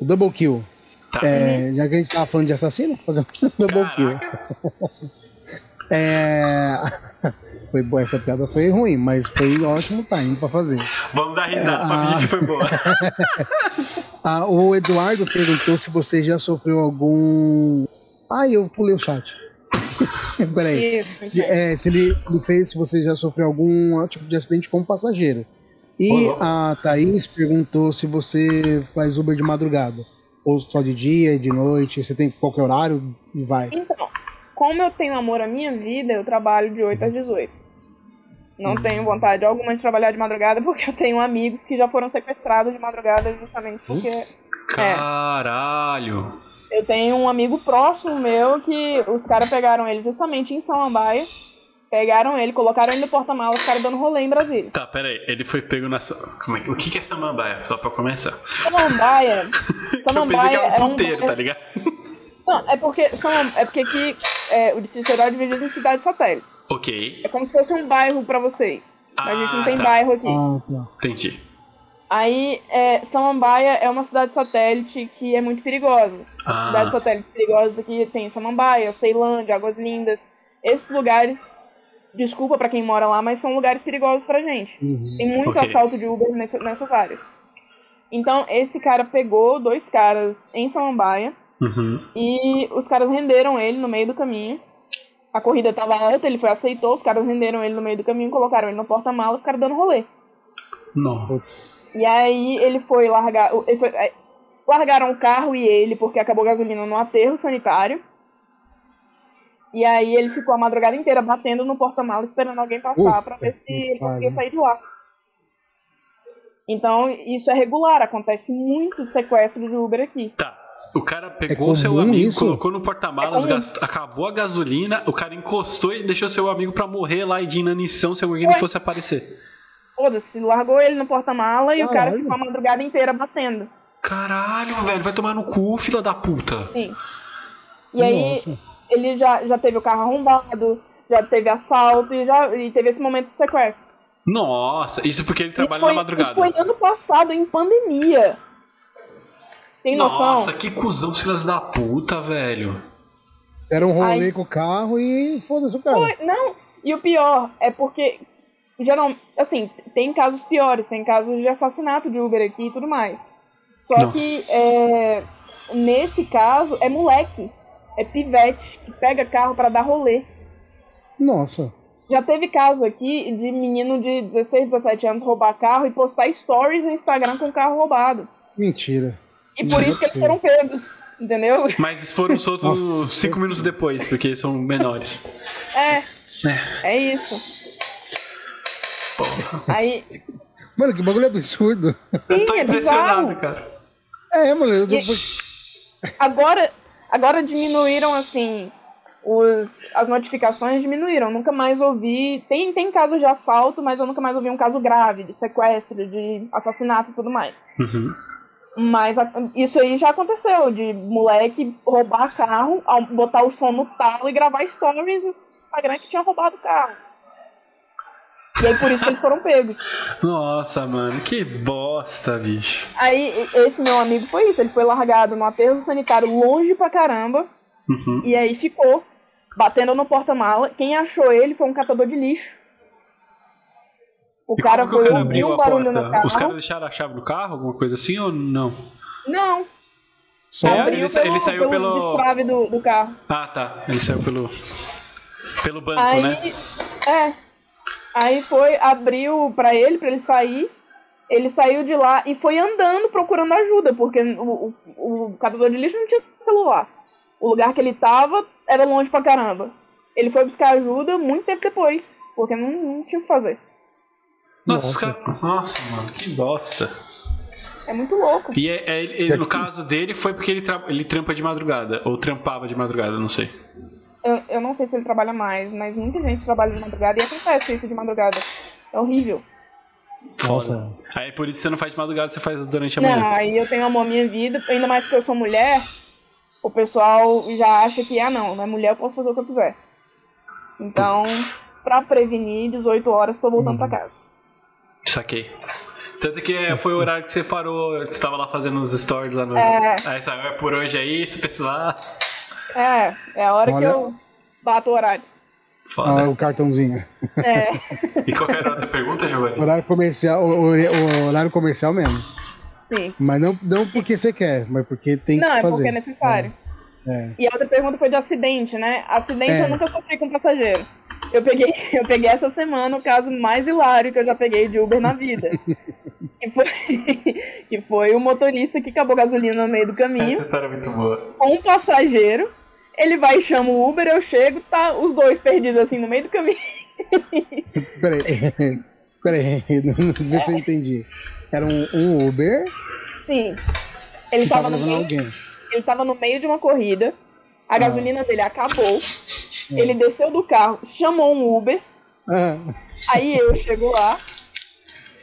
double kill. Tá. É, já que a gente tava falando de assassino, fazer um double kill. É... Foi boa, essa piada foi ruim, mas foi ótimo time pra fazer. vamos dar risada pra Ah. fingir que foi boa. Ah, o Eduardo perguntou se você já sofreu algum. Ai, eu pulei o chat. Peraí. Isso. Se, é, se ele, ele fez se você já sofreu algum tipo de acidente como passageiro. E louco. a Thaís perguntou se você faz Uber de madrugada. Ou só de dia, de noite, você tem qualquer horário e vai. Então, como eu tenho amor à minha vida, eu trabalho de 8 às 18. Não tenho vontade alguma de trabalhar de madrugada porque eu tenho amigos que já foram sequestrados de madrugada justamente porque Ups. Caralho. eu tenho um amigo próximo meu que os caras pegaram ele justamente em Samambaia. Pegaram ele, colocaram ele no porta-malas, os caras dando rolê em Brasília. Tá, pera aí, ele foi pego nessa... Como é? O que que é samambaia? Só pra começar. Samambaia. eu pensei que Samambaia era é um um puteiro, bairro- tá ligado? Não, é porque, é porque aqui é, o Distrito Federal é dividido em cidades satélites. Ok. É como se fosse um bairro pra vocês. Mas a gente não Ah, tem tá. bairro aqui. Ah, tá. Entendi. Aí, é, Samambaia é uma cidade satélite que é muito perigosa. As Ah. cidades satélites perigosas aqui tem Samambaia, Ceilândia, Águas Lindas. Esses lugares, desculpa pra quem mora lá, mas são lugares perigosos pra gente. Uhum. Tem muito Ok. assalto de Uber nessa- nessas áreas. Então, esse cara pegou dois caras em Samambaia Uhum. e os caras renderam ele no meio do caminho. A corrida tava alta, ele foi aceitou, os caras renderam ele no meio do caminho, colocaram ele no porta-malas, ficaram dando rolê. Não. Putz. E aí ele foi largar. Ele foi, é, largaram o carro e ele, porque acabou a gasolina no aterro sanitário. E aí ele ficou a madrugada inteira batendo no porta-malas, esperando alguém passar Puta pra ver se ele conseguia sair de lá. Então, isso é regular, acontece muito sequestro de Uber aqui. Tá. O cara pegou comum o seu amigo, isso? colocou no porta-malas, É acabou a gasolina, o cara encostou e deixou seu amigo pra morrer lá e de inanição se alguém não fosse aparecer. Foda-se, largou ele no porta-mala e o cara ficou a madrugada inteira batendo. Caralho, velho, vai tomar no cu, fila da puta. Sim. E aí, Nossa. Ele já, já teve o carro arrombado, já teve assalto e, já, e teve esse momento de sequestro. Nossa, isso porque ele trabalha foi, na madrugada. Isso foi ano passado, em pandemia. Tem noção? Nossa, que cuzão filhas da puta, velho. Deram um rolê Ai. com o carro e foda-se o cara. Foi- não, e o pior é porque geral, assim, tem casos piores, tem casos de assassinato de Uber aqui e tudo mais. Só Nossa. que é, nesse caso é moleque, é pivete que pega carro pra dar rolê. Nossa. Já teve caso aqui de menino de 16, 17 anos roubar carro e postar stories no Instagram com o carro roubado. Mentira. E Não por é isso que eles foram pegos, entendeu? Mas foram soltos Nossa. cinco minutos depois, porque são menores. É, É. é isso. Aí, Mano, que bagulho absurdo. Eu tô Sim, é impressionado, bizarro. cara. É, mano, eu tô... E- agora, agora diminuíram assim os, as notificações diminuíram. Nunca mais ouvi. Tem, tem casos de assalto, mas eu nunca mais ouvi um caso grave de sequestro, de assassinato e tudo mais. Uhum. Mas isso aí já aconteceu, de moleque roubar carro, botar o som no talo e gravar stories no Instagram que tinha roubado o carro. E aí por isso que eles foram pegos. Nossa, mano, que bosta, bicho. Aí esse meu amigo foi isso, ele foi largado no aterro sanitário longe pra caramba. Uhum. E aí ficou, batendo no porta-mala. Quem achou ele foi um catador de lixo. O E cara o foi ouvir abriu um a barulho porta? no carro. Os caras deixaram a chave do carro, alguma coisa assim ou não? Não, Só... É, abriu ele pelo, ele saiu pelo pelo- do, do carro. Ah, tá. Ele saiu pelo. Pelo banco, Aí, né? é. Aí foi, abriu pra ele, pra ele sair. Ele saiu de lá e foi andando procurando ajuda, porque o, o, o catador de lixo não tinha celular. O lugar que ele tava era longe pra caramba. Ele foi buscar ajuda muito tempo depois, porque não, não tinha o que fazer. Nossa, os Nossa. caras. Nossa, mano, que bosta. É muito louco. E é- é- ele- no caso dele foi porque ele, tra- ele trampa de madrugada. Ou trampava de madrugada, não sei. Eu, eu não sei se ele trabalha mais, mas muita gente trabalha de madrugada e acontece isso de madrugada. É horrível. Nossa. Aí por isso você não faz de madrugada, você faz durante a Não, manhã. aí eu tenho amor à minha vida, ainda mais que eu sou mulher, o pessoal já acha que, ah não, não é mulher, eu posso fazer o que eu quiser. Então, pra prevenir, 18 horas tô voltando pra casa. Saquei. Tanto que é, foi o horário que você parou, você tava lá fazendo os stories lá no. É. Aí saiu, é por hoje é isso, pessoal. É, é a hora Olha. que eu bato o horário. Foda. Ah, o cartãozinho. É, E qualquer outra pergunta, Giovanni? Horário comercial, o, o- o horário comercial mesmo. sim. Mas não, não porque você quer, mas porque tem Não, que é fazer. porque é necessário. É. E a outra pergunta foi de acidente, né? Acidente É. eu nunca sofri com passageiro. Eu peguei, eu peguei essa semana o caso mais hilário que eu já peguei de Uber na vida. que, foi, que foi o motorista que acabou gasolina no meio do caminho Essa história é muito boa. com um passageiro. Ele vai e chama o Uber, eu chego, tá os dois perdidos assim no meio do caminho. Peraí, peraí, vê se eu entendi. Era um, um Uber Sim. Ele tava, tava no meio, alguém. ele tava no meio de uma corrida. A Ah. gasolina dele acabou. Ele desceu do carro, chamou um Uber. Ah, Aí eu chego lá,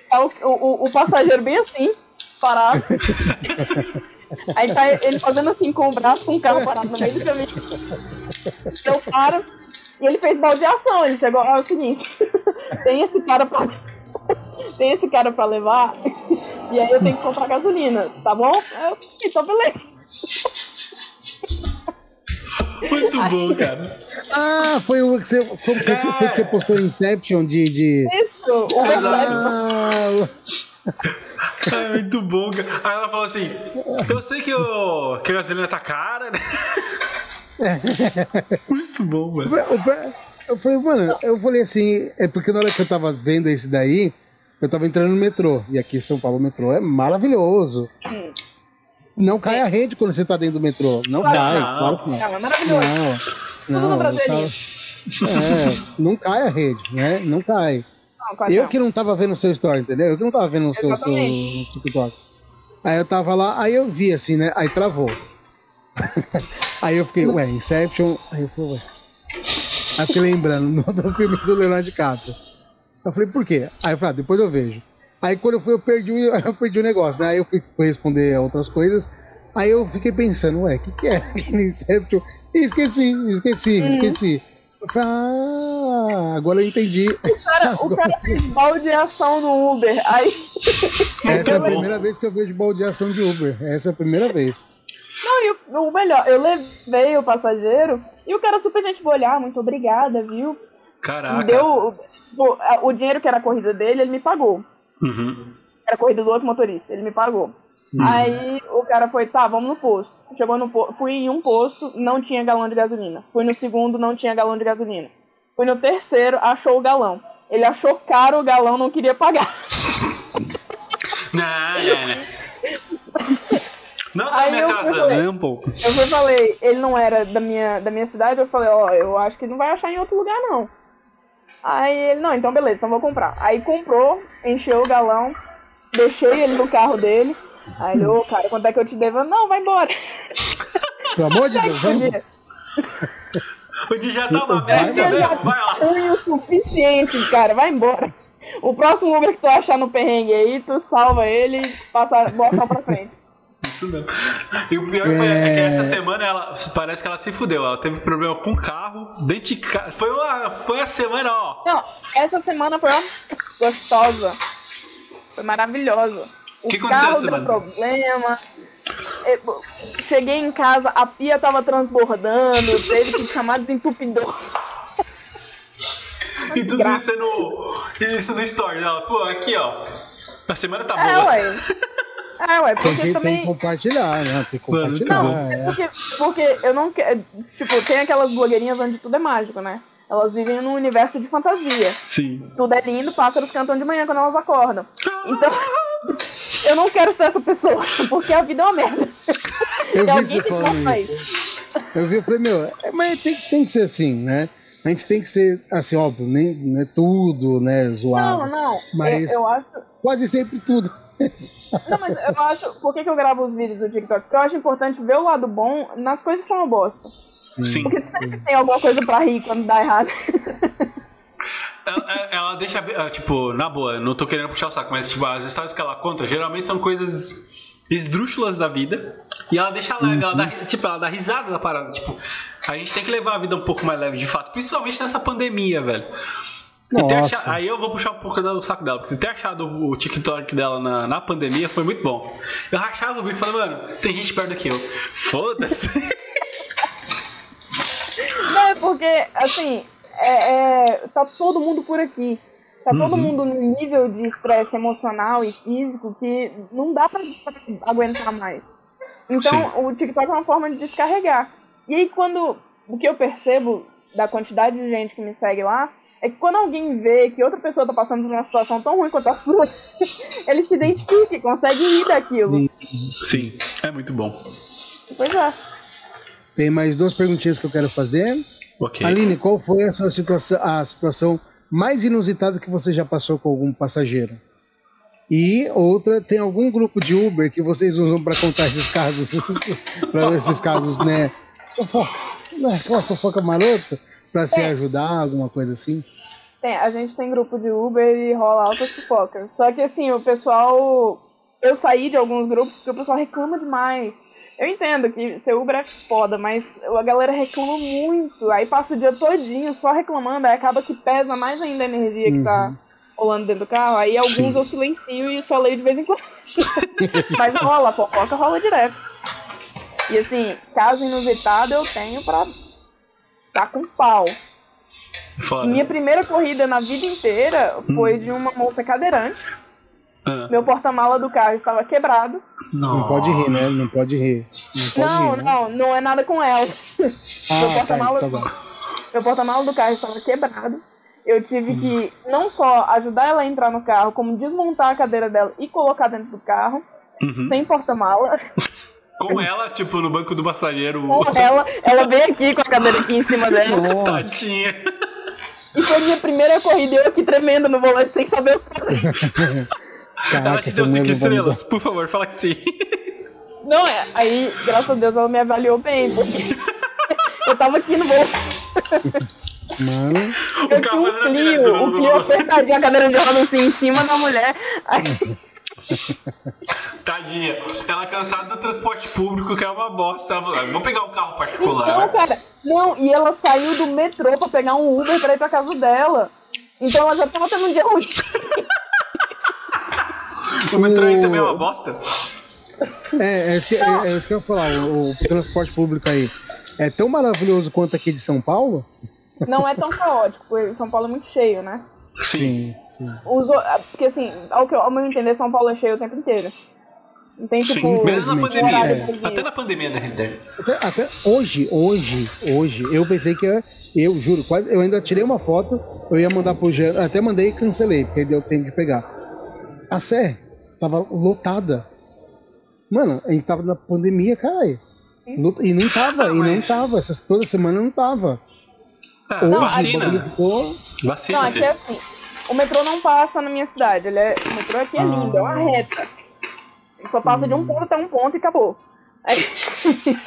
tá o, o, o passageiro bem assim, parado. Aí tá ele fazendo assim com o braço, com o carro parado no meio do caminho. Eu paro, e ele fez baldeação, ele chegou, é o seguinte, tem esse cara pra. Tem esse cara pra levar, e aí eu tenho que comprar gasolina, tá bom? Eu, então beleza. Muito bom, cara. Ah, foi o que você, como que, foi que você postou em Inception de. de... Isso, o. Ah, É muito bom, cara. Aí ela falou assim: Eu sei que, o, que a gasolina tá cara, né? Muito bom, mano. eu falei, mano, eu falei assim, é porque na hora que eu tava vendo esse daí, eu tava entrando no metrô. E aqui em São Paulo o metrô é maravilhoso. Hum. Não cai a rede quando você tá dentro do metrô. Não Claro cai, que não. claro que não. Não, é maravilhoso. Não, não, Brasil é tá- é, não cai a rede, né? Não cai. Não, quase Eu não. que não tava vendo o seu story, entendeu? Eu que não tava vendo o seu, seu. TikTok. Aí eu tava lá, aí eu vi assim, né? Aí travou. aí eu fiquei, ué, Inception. Aí eu falei, ué. Aí eu fiquei lembrando outro filme do Leonardo DiCaprio. Eu falei, por quê? Aí eu falei, ah, depois eu vejo. Aí quando eu fui, eu perdi, o- eu perdi o negócio, né? Aí eu fui, fui responder outras coisas. Aí eu fiquei pensando, ué, o que, que é Inception? E esqueci, esqueci, Uhum. esqueci. Ah, agora eu entendi. Cara, o cara fez baldeação no Uber. Aí. Essa é a bom. primeira vez que eu vejo baldeação de Uber. Essa é a primeira vez. Não, e o, o melhor, eu levei o passageiro e o cara super gente boa olhar, muito obrigada, viu? Caraca. Deu. O, o dinheiro que era a corrida dele, ele me pagou. Uhum. Era a corrida do outro motorista, ele me pagou. Hum. Aí o cara foi, tá, vamos no posto. Chegou no fui em um posto, não tinha galão de gasolina. Fui no segundo, não tinha galão de gasolina. Fui no terceiro, achou o galão. Ele achou caro o galão, não queria pagar. Não, não, não. Não tá me eu atrasando, falei- nem um pouco. Eu fui e falei, ele não era da minha, da minha cidade, eu falei, ó, eu acho que não vai achar em outro lugar, não. Aí ele, não, então beleza, então vou comprar. Aí comprou, encheu o galão, deixei ele no carro dele. Aí ele, ô, cara, quanto é que eu te devo? Eu, Não, vai embora. Pelo amor de Deus, vamos. O dia já tá uma Vai, merda, já velho. Vai lá. fui o suficiente, cara, vai embora. O próximo Uber que tu achar no perrengue aí, tu salva ele e passa, bota pra frente. Isso mesmo. E o pior foi é que É. essa semana ela parece que ela se fudeu. Ela teve problema com o carro, dentro de casa. Foi uma, foi a semana, ó. Não, essa semana foi ó, gostosa. Foi maravilhosa. O Que aconteceu carro deu problema. Eu- cheguei em casa, a pia tava transbordando, teve que chamar desentupidor. E tudo isso no. Isso no story dela. Pô, aqui, ó. A semana tá É, boa. ué. É, ué, Tem porque que, tem também. que compartilhar, né? Tem que compartilhar. Não, é. porque, porque eu não quero. Tipo, tem aquelas blogueirinhas onde tudo é mágico, né? Elas vivem num universo de fantasia. Sim. Tudo é lindo, pássaros cantam de manhã quando elas acordam. Então, eu não quero ser essa pessoa, porque a vida é uma merda. Eu vi você falando isso. Eu vi, eu falei, meu, é, mas tem, tem que ser assim, né? A gente tem que ser, assim, óbvio, nem, não é tudo, né, zoado. Não, não. Mas- Eu, eu acho. Quase sempre tudo. Não, mas eu acho. Por que, que eu gravo os vídeos do TikTok? Porque eu acho importante ver o lado bom nas coisas que são uma bosta. Sim. Porque sempre tem alguma coisa pra rir quando dá errado. Ela, ela deixa. ah, Tipo, na boa, não tô querendo puxar o saco, mas tipo, as histórias que ela conta geralmente são coisas esdrúxulas da vida. E ela deixa leve, ela dá, tipo, ela dá risada da parada. Tipo, a gente tem que levar a vida um pouco mais leve de fato, principalmente nessa pandemia, velho. E ter Nossa. acha- Aí eu vou puxar um pouco do saco dela, porque ter achado o TikTok dela na, na pandemia foi muito bom. Eu rachava o bico e falava, mano, tem gente perto que eu. Foda-se. Porque, assim, é, é, tá todo mundo por aqui. Tá todo Uhum. mundo num nível de estresse emocional e físico que não dá pra, pra aguentar mais. Então, Sim. o TikTok é uma forma de descarregar. E aí, quando. O que eu percebo da quantidade de gente que me segue lá é que quando alguém vê que outra pessoa tá passando por uma situação tão ruim quanto a sua, ele se identifica e consegue rir daquilo. Sim. Sim, é muito bom. Pois é. Tem mais duas perguntinhas que eu quero fazer. Ok. Aline, qual foi a sua situação, a situação mais inusitada que você já passou com algum passageiro? E outra, tem algum grupo de Uber que vocês usam para contar esses casos, para esses casos, né? Fofoca, né? Aquela fofoca marota, para se É. ajudar, alguma coisa assim? Tem, a gente tem grupo de Uber e rola altas fofocas. Só que assim, o pessoal. Eu saí de alguns grupos porque o pessoal reclama demais. Eu entendo que ser Uber é foda, mas a galera reclama muito. Aí passa o dia todinho só reclamando, aí acaba que pesa mais ainda a energia que tá rolando dentro do carro. Aí alguns Sim. eu silencio e só leio de vez em quando. mas rola, a fofoca rola direto. E assim, caso inusitado eu tenho pra tá com pau. Foda. Minha primeira corrida na vida inteira foi de uma moça cadeirante. Ah. Meu porta-mala do carro estava quebrado. Não pode rir, né? Não pode rir. Não pode Não, rir, né? não, não é nada com ela. Meu Ah, tá, porta-mala tá meu porta-mala do carro estava quebrado. Eu tive que não só ajudar ela a entrar no carro, como desmontar a cadeira dela e colocar dentro do carro, Uhum. sem porta-mala. Com ela, tipo, no banco do passageiro. Com ela, ela veio aqui com a cadeira aqui em cima dela. Nossa, Tadinha. E foi minha primeira corrida, eu aqui tremendo no volante sem saber o que fazer. ela caraca, te essa deu cinco não estrelas. Por favor, fala que sim. Não, é, aí, graças a Deus, ela me avaliou bem, porque eu tava aqui no volante. Mano, Eu O tinha carro um fazendo assim, Clio, né? o Clio apertadinho, a cadeira de roda assim em cima da mulher. Aí, Tadinha. Ela cansada do transporte público, que é uma bosta. Ela falou, "Ah, vou pegar um carro não, particular. cara, não, e ela saiu do metrô pra pegar um Uber pra ir pra casa dela. Então ela já tava tendo um dia ruim. O metrô aí também é uma bosta. é, é, isso que, é, é isso que eu ia falar. O, o transporte público aí é tão maravilhoso quanto aqui de São Paulo? não é tão caótico, porque São Paulo é muito cheio, né? Sim, sim. Os o- porque assim, ao, que, eu- ao meu entender, São Paulo é cheio o tempo inteiro. Não tem Sim, tipo. mesmo na pandemia. é. Até na pandemia, na realidade. Até, até hoje, hoje, hoje, eu pensei que eu, eu juro, quase, eu ainda tirei uma foto, eu ia mandar pro Jean, até mandei e cancelei, porque deu tempo de pegar. A Sé tava lotada. Mano, a gente tava na pandemia, caralho. Lot- E não tava, Ah, e não mas- tava, essas, toda semana não tava. Ah, Hoje o vacina. ficou. Vacina, Não, aqui é assim. O metrô não passa na minha cidade. Ele é, o metrô aqui é Ah. lindo, é uma reta. Ele só passa de um ponto até um ponto e acabou. Aí-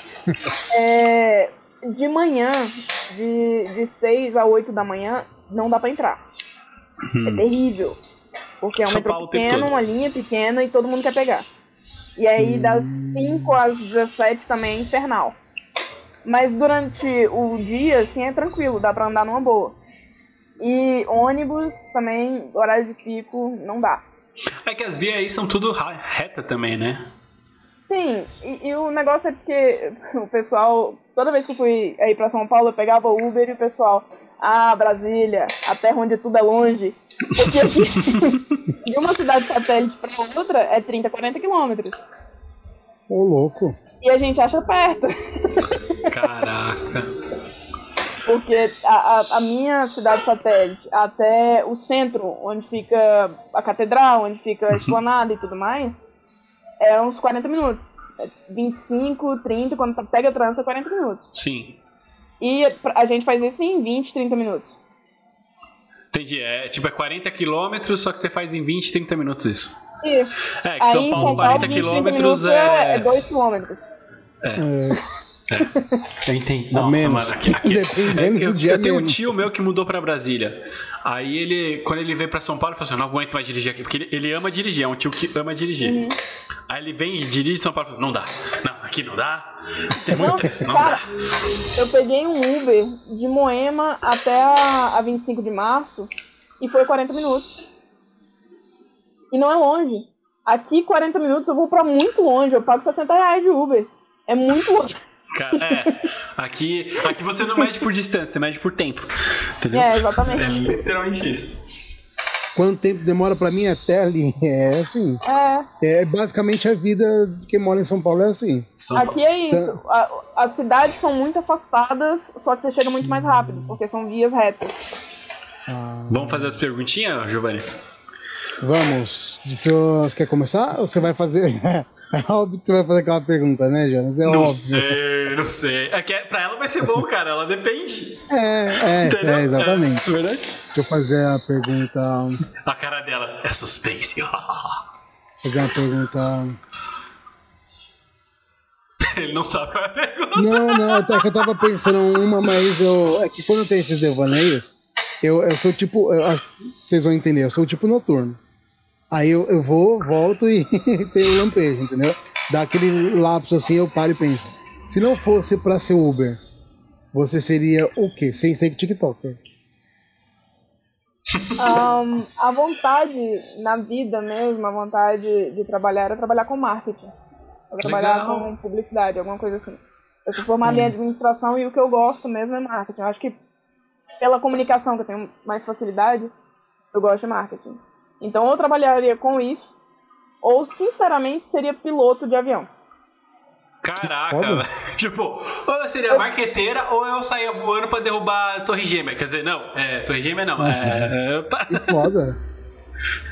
É, de manhã, de, de 6 a 8 da manhã, não dá pra entrar. É Hum. terrível. Porque é um São metrô Paulo pequeno, uma linha pequena e todo mundo quer pegar. E aí das 5 às 17 também é infernal. Mas durante o dia, assim, é tranquilo, dá pra andar numa boa. E ônibus também, horário de pico, não dá. É que as vias aí são tudo reta também, né? Sim, e, e o negócio é porque o pessoal, toda vez que eu fui aí pra São Paulo, eu pegava o Uber e o pessoal, ah, Brasília, a terra onde tudo é longe. Porque aqui, de uma cidade satélite pra outra é 30, 40 quilômetros. Ô, louco. E a gente acha perto. Caraca. Porque a, a, a minha cidade satélite até o centro, onde fica a catedral, onde fica a esplanada e tudo mais, é uns 40 minutos. É 25, 30, quando pega trânsito é 40 minutos. Sim. E a gente faz isso em 20, 30 minutos. Entendi. É tipo é 40 quilômetros, só que você faz em 20, 30 minutos isso. Isso. É, que Aí São Paulo, São 40 Paulo, 20, 30 quilômetros é, é. é 2 quilômetros. É, Eu entendi. A Nossa, mano, aqui, aqui Dependendo é que do eu, dia eu tenho um mesmo. tio meu que mudou pra Brasília. Aí ele, quando ele veio pra São Paulo, ele falou assim: não aguento mais dirigir aqui, porque ele, ele ama dirigir, é um tio que ama dirigir. Uhum. Aí ele vem e dirige São Paulo e fala: não dá, não, aqui não dá, tem muito Não, trânsito, não dá. eu peguei um Uber de Moema até a, a 25 de março e foi 40 minutos. E não é longe. Aqui, 40 minutos, eu vou pra muito longe. Eu pago 60 reais de Uber. É muito longe. Cara, é, aqui, aqui você não mede por distância, você mede por tempo. Entendeu? É, exatamente. É literalmente isso. Quanto tempo demora pra mim até ali? É assim. É, É basicamente a vida de quem mora em São Paulo é assim. São Paulo. aqui é isso. A- as cidades são muito afastadas, só que você chega muito mais rápido, porque são vias retas. Ah, Vamos fazer as perguntinhas, Giovanni? Vamos. Você quer começar? Ou você vai fazer. É óbvio que você vai fazer aquela pergunta, né, Jonas? É não óbvio. sei, não sei. É que é- pra ela vai ser bom, cara, ela depende. É, é, é, exatamente. É, verdade? Deixa eu fazer a pergunta. A cara dela é suspense. Fazer uma pergunta. Ele não sabe qual é a pergunta. Não, não, até que eu tava pensando uma, mas eu. É que quando tem esses devaneios, eu, eu sou tipo. eu- vocês vão entender, eu sou tipo noturno. Aí eu, eu vou, volto e tem o lampejo, entendeu? Dá aquele lapso assim, eu paro e penso. Se não fosse pra ser Uber, você seria o quê? Sem ser TikToker. Ahn, a vontade na vida mesmo, a vontade de trabalhar era trabalhar com marketing. Eu trabalhar Legal. com publicidade, alguma coisa assim. Eu sou formada em administração e o que eu gosto mesmo é marketing. Eu acho que pela comunicação que eu tenho mais facilidade, eu gosto de marketing. Então eu trabalharia com isso, ou sinceramente seria piloto de avião. Caraca, tipo, ou eu seria marqueteira ou eu saía voando pra derrubar a Torre Gêmea. Quer dizer, não, é, Torre Gêmea não. É, é, pá. Que foda.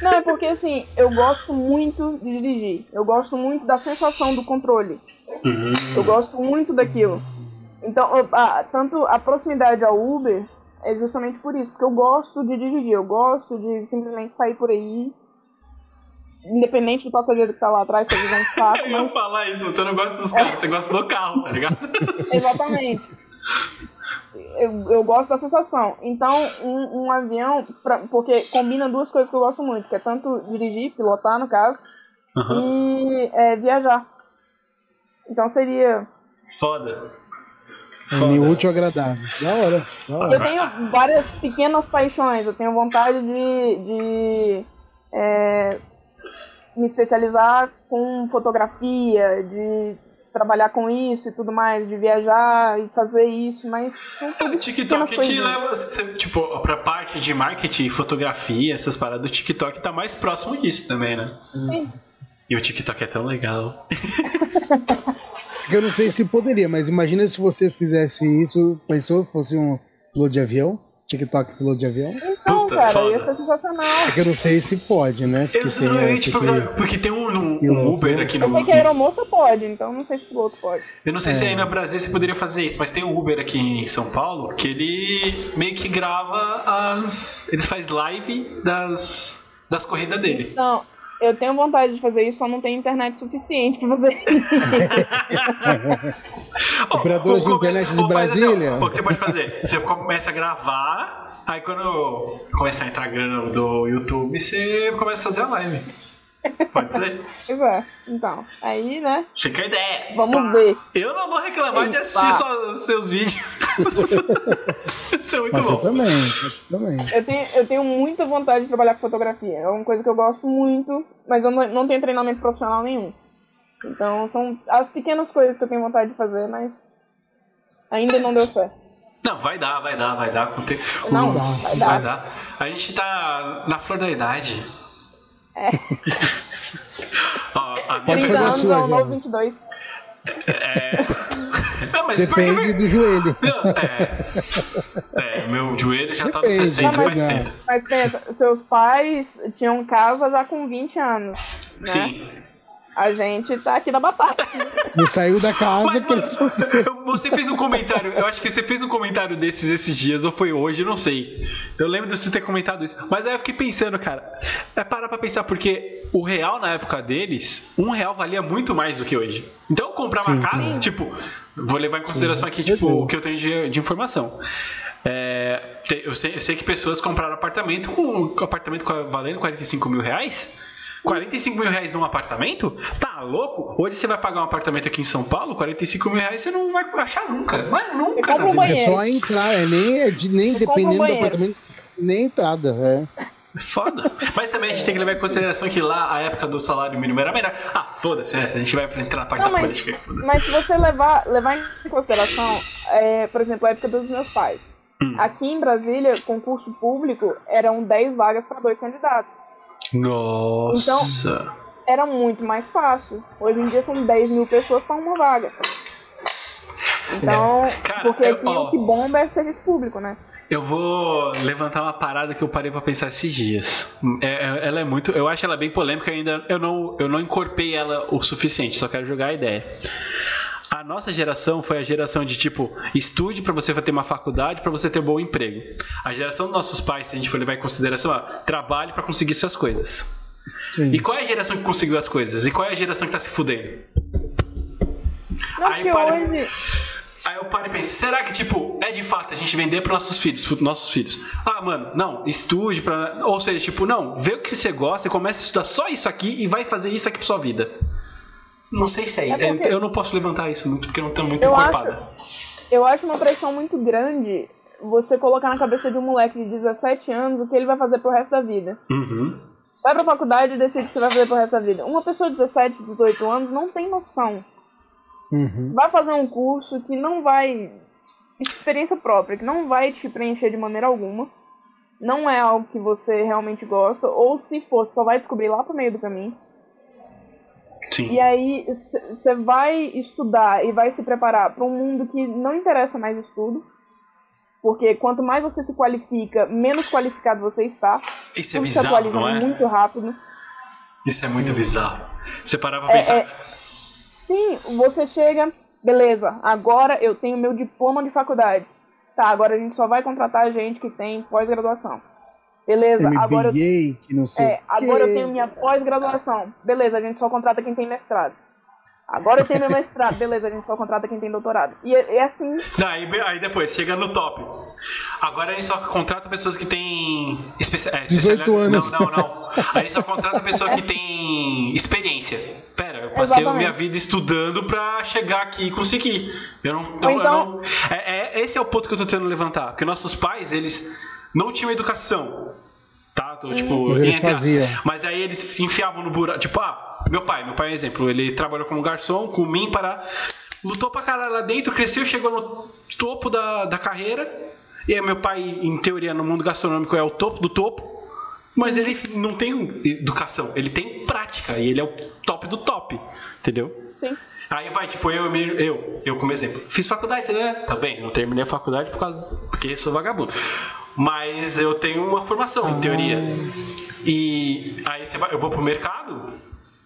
Não, é porque assim, eu gosto muito de dirigir. Eu gosto muito da sensação do controle. Uhum. Eu gosto muito daquilo. Então, a- tanto a proximidade ao Uber é justamente por isso, porque eu gosto de dirigir, eu gosto de simplesmente sair por aí, independente do passageiro que tá lá atrás, se ele um saco, Eu mas falar isso, você não gosta dos carros, você gosta do carro, tá ligado? exatamente. Eu, eu gosto da sensação. Então, um, um avião, pra- porque combina duas coisas que eu gosto muito, que é tanto dirigir, pilotar no caso, Uhum. e é, viajar. Então seria Foda. Unir útil agradável. Da hora. Da hora. Eu tenho várias pequenas paixões. Eu tenho vontade de, de é, me especializar com fotografia, de trabalhar com isso e tudo mais, de viajar e fazer isso, mas tudo O TikTok te leva, tipo, pra parte de marketing, fotografia, essas paradas, o TikTok tá mais próximo disso também, né? Sim. E o TikTok é tão legal. Porque eu não sei se poderia, mas imagina se você fizesse isso, pensou que fosse um piloto de avião, TikTok piloto de avião. Então, Puta, cara, foda. ia ser sensacional. É que eu não sei se pode, né? Eu, Porque tem eu essa te que- porque tem um, um- um Piloto. Uber aqui no. Eu sei que a aeromoça pode, então não sei se o piloto pode. Eu não sei se É. aí no Brasil você poderia fazer isso, mas tem um Uber aqui em São Paulo que ele meio que grava as. Ele faz live das, das corridas dele. Não, eu tenho vontade de fazer isso, só não tenho internet suficiente pra fazer isso. Operadora de internet de faz assim, ó, Brasília. o que você pode fazer? Você começa a gravar, aí quando começar a entrar grana do YouTube, você começa a fazer a live. Pode ser? É, então. Aí, né? Fica a ideia. Vamos Pá. ver. Eu não vou reclamar de assistir só os seus vídeos. Isso é muito Pode ser bom. também, pode ser também. Eu tenho, eu tenho muita vontade de trabalhar com fotografia. É uma coisa que eu gosto muito, mas eu não, não tenho treinamento profissional nenhum. Então são as pequenas coisas que eu tenho vontade de fazer, mas ainda não deu certo. Não, vai dar, vai dar, vai dar. Não, dá. vai Vai dar. dar. A gente tá na flor da idade. É. Ó, a minha Pode 30 fazer a anos sua, novo Jonas. 22. é. Não, mas Depende porque... do joelho. Não, é. É, meu joelho já tá nos Depende, 60 faz né? tempo. Mas pensa, seus pais tinham casa já com 20 anos. Né? Sim. A gente tá aqui na batalha. Não saiu da casa Mas, mano, você fez um comentário, eu acho que você fez um comentário desses esses dias, ou foi hoje, eu não sei. Eu lembro de você ter comentado isso. Mas aí eu fiquei pensando, cara, é parar pra pensar, porque o real na época deles, um real valia muito mais do que hoje. Então comprar uma Sim. casa, tipo, vou levar em consideração aqui, com tipo, o que eu tenho de, de informação. É, eu, sei, eu sei que pessoas compraram apartamento com com apartamento valendo 45 mil reais. 45 mil reais num apartamento? Tá louco? Hoje você vai pagar um apartamento aqui em São Paulo, 45 mil reais você não vai achar nunca. Mas nunca compra na vida. É só entrar, é nem, é de- nem dependendo do apartamento, nem entrada. É. É Foda. Mas também a gente tem que levar em consideração que lá a época do salário mínimo era menor. Ah, foda-se, é, a gente vai entrar na parte Não, da mas- política. foda. Mas se você levar, levar em consideração, é, por exemplo, a época dos meus pais. Hum. Aqui em Brasília, concurso público, eram 10 vagas para dois candidatos. Nossa. Era muito mais fácil. Hoje em dia são 10 mil pessoas para uma vaga. Então, É. Cara, porque eu- aqui ó. o que bomba é serviço público, né? Eu vou levantar uma parada que eu parei pra pensar esses dias. É- é- ela é muito. Eu acho ela bem polêmica ainda. Eu não, eu não encorpei ela o suficiente, só quero jogar a ideia. A nossa geração foi a geração de tipo, estude pra você ter uma faculdade, pra você ter um bom emprego. A geração dos nossos pais, se a gente for levar em consideração, ó, trabalhe pra conseguir suas coisas. Sim. E qual é a geração que conseguiu as coisas? E qual é a geração que tá se fudendo? Não, Aí porque para- hoje. Aí eu paro e penso, será que, tipo, é de fato a gente vender para nossos filhos, nossos filhos? Ah, mano, não, estude pra. Ou seja, tipo, não, vê o que você gosta e começa a estudar só isso aqui e vai fazer isso aqui pra sua vida. Não sei se é, É porque- Eu não posso levantar isso muito porque eu não tô muito Eu encorpada. Eu acho uma pressão muito grande você colocar na cabeça de um moleque de 17 anos o que ele vai fazer pro resto da vida. Uhum. Vai pra faculdade e decide o que você vai fazer pro resto da vida. Uma pessoa de 17, 18 anos não tem noção. Uhum. Vai fazer um curso que não vai. experiência própria, que não vai te preencher de maneira alguma. Não é algo que você realmente gosta, ou se for, só vai descobrir lá pro meio do caminho. Sim. E aí você vai estudar e vai se preparar para um mundo que não interessa mais estudo. Porque quanto mais você se qualifica, menos qualificado você está. Isso é se bizarro, atualiza não é? muito rápido. Isso é muito bizarro. Você parar pra É, pensar. é. Sim, você chega, beleza, agora eu tenho meu diploma de faculdade. Tá, agora a gente só vai contratar gente que tem pós-graduação. Beleza, agora eu MBA, que não sei. É, o agora eu tenho minha pós-graduação. Beleza, a gente só contrata quem tem mestrado. Agora eu tenho meu mestrado. Beleza, a gente só contrata quem tem doutorado. E é, é assim. Não, aí, aí depois, chega no top. Agora a gente só contrata pessoas que têm. Especia... é, 18 especialidade- anos. Não, não, não. A gente só contrata pessoa que tem experiência. Pera, eu passei a Exatamente. minha vida estudando pra chegar aqui e conseguir. Eu não. eu- eu então- não- é, é- esse é o ponto que eu tô tentando levantar. Porque nossos pais, eles não tinham educação. Tá? Tô, tipo, Mas eles entre- faziam. Mas aí eles se enfiavam no buraco. Tipo, ah, meu pai, meu pai é um exemplo. Ele trabalhou como garçom, com mim para. Lutou pra caralho lá dentro, cresceu, chegou no topo da, da carreira. E aí, meu pai, em teoria, no mundo gastronômico, é o topo do topo. Mas ele não tem educação, ele tem prática. E ele é o top do top. Entendeu? Sim. Aí vai, tipo, eu, eu, eu como exemplo. Fiz faculdade, né? Tá bem, não terminei a faculdade por causa. porque sou vagabundo. Mas eu tenho uma formação, em teoria. E aí você vai, eu vou pro mercado,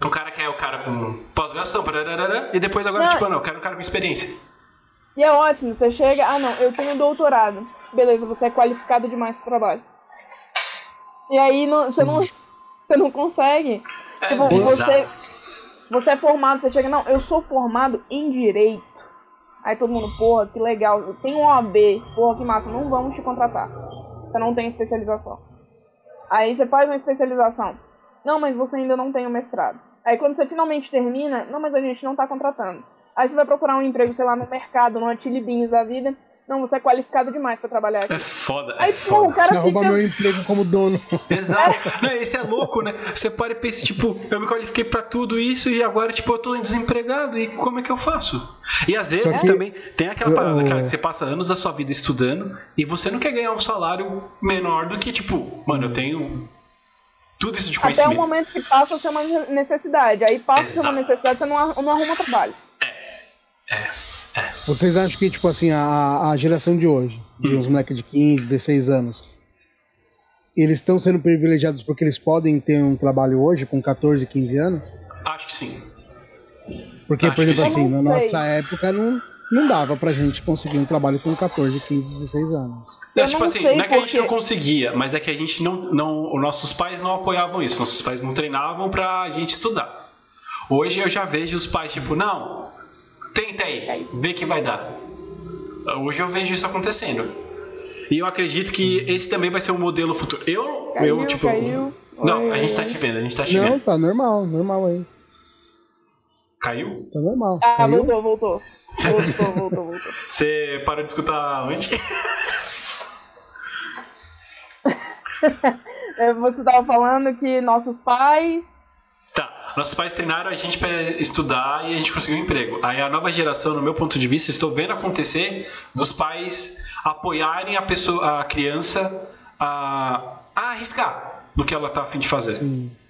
o cara quer o cara com pós-graduação, e depois agora, Não. tipo, não, eu quero um cara com experiência. E é ótimo, você chega, ah não, eu tenho doutorado. Beleza, você é qualificado demais pro trabalho. E aí não- você, não, você não consegue. É Tipo, você, você é formado, você chega, não, eu sou formado em direito. Aí todo mundo, porra, que legal, eu tenho um OAB, porra, que massa, não vamos te contratar. Você não tem especialização. Aí você faz uma especialização. Não, mas você ainda não tem o mestrado. Aí quando você finalmente termina, não, mas a gente não tá contratando. Aí você vai procurar um emprego, sei lá, no mercado, numa Chili Beans da vida. Não, você é qualificado demais pra trabalhar aqui. É foda, é Aí, pô, o cara Você arruma fica... meu emprego como dono. Exato. Não, esse é louco, né? Você para e pensa, tipo, eu me qualifiquei pra tudo isso e agora, tipo, eu tô desempregado e como é que eu faço? E às vezes que- também tem aquela eu- parada, cara, que você passa anos da sua vida estudando e você não quer ganhar um salário menor do que, tipo, mano, eu tenho tudo isso de Até o conhecimento. momento que passa a ser uma necessidade. Aí passa a ser uma Exato. necessidade, você não, ar- não arruma trabalho. Vocês acham que, tipo assim, a, a geração de hoje, de Hum. uns moleques de 15, 16 anos, eles estão sendo privilegiados porque eles podem ter um trabalho hoje com 14, 15 anos? Acho que sim. Porque, Acho por exemplo, sim. assim, na nossa época não, não dava pra gente conseguir um trabalho com 14, 15, 16 anos. Não, tipo não assim, não é que a gente porque- não conseguia, mas é que a gente não, não. Os nossos pais não apoiavam isso, nossos pais não treinavam pra gente estudar. Hoje eu já vejo os pais, tipo, não, tenta aí, vê que vai dar. Hoje eu vejo isso acontecendo. E eu acredito que esse também vai ser um modelo futuro. Eu, Caiu, eu tipo. caiu. Não, Oi, a gente oi, tá te vendo, a gente tá te Não, vendo. tá normal, normal aí. Caiu? Tá normal. Ah, Caiu? voltou, voltou. Voltou, voltou, voltou. Você parou de escutar antes? É, Você tava falando que nossos pais. Tá, nossos pais treinaram a gente pra estudar e a gente conseguiu um emprego. Aí a nova geração, no meu ponto de vista, estou vendo acontecer dos pais apoiarem a pessoa, a criança a, a arriscar no que ela tá afim de fazer.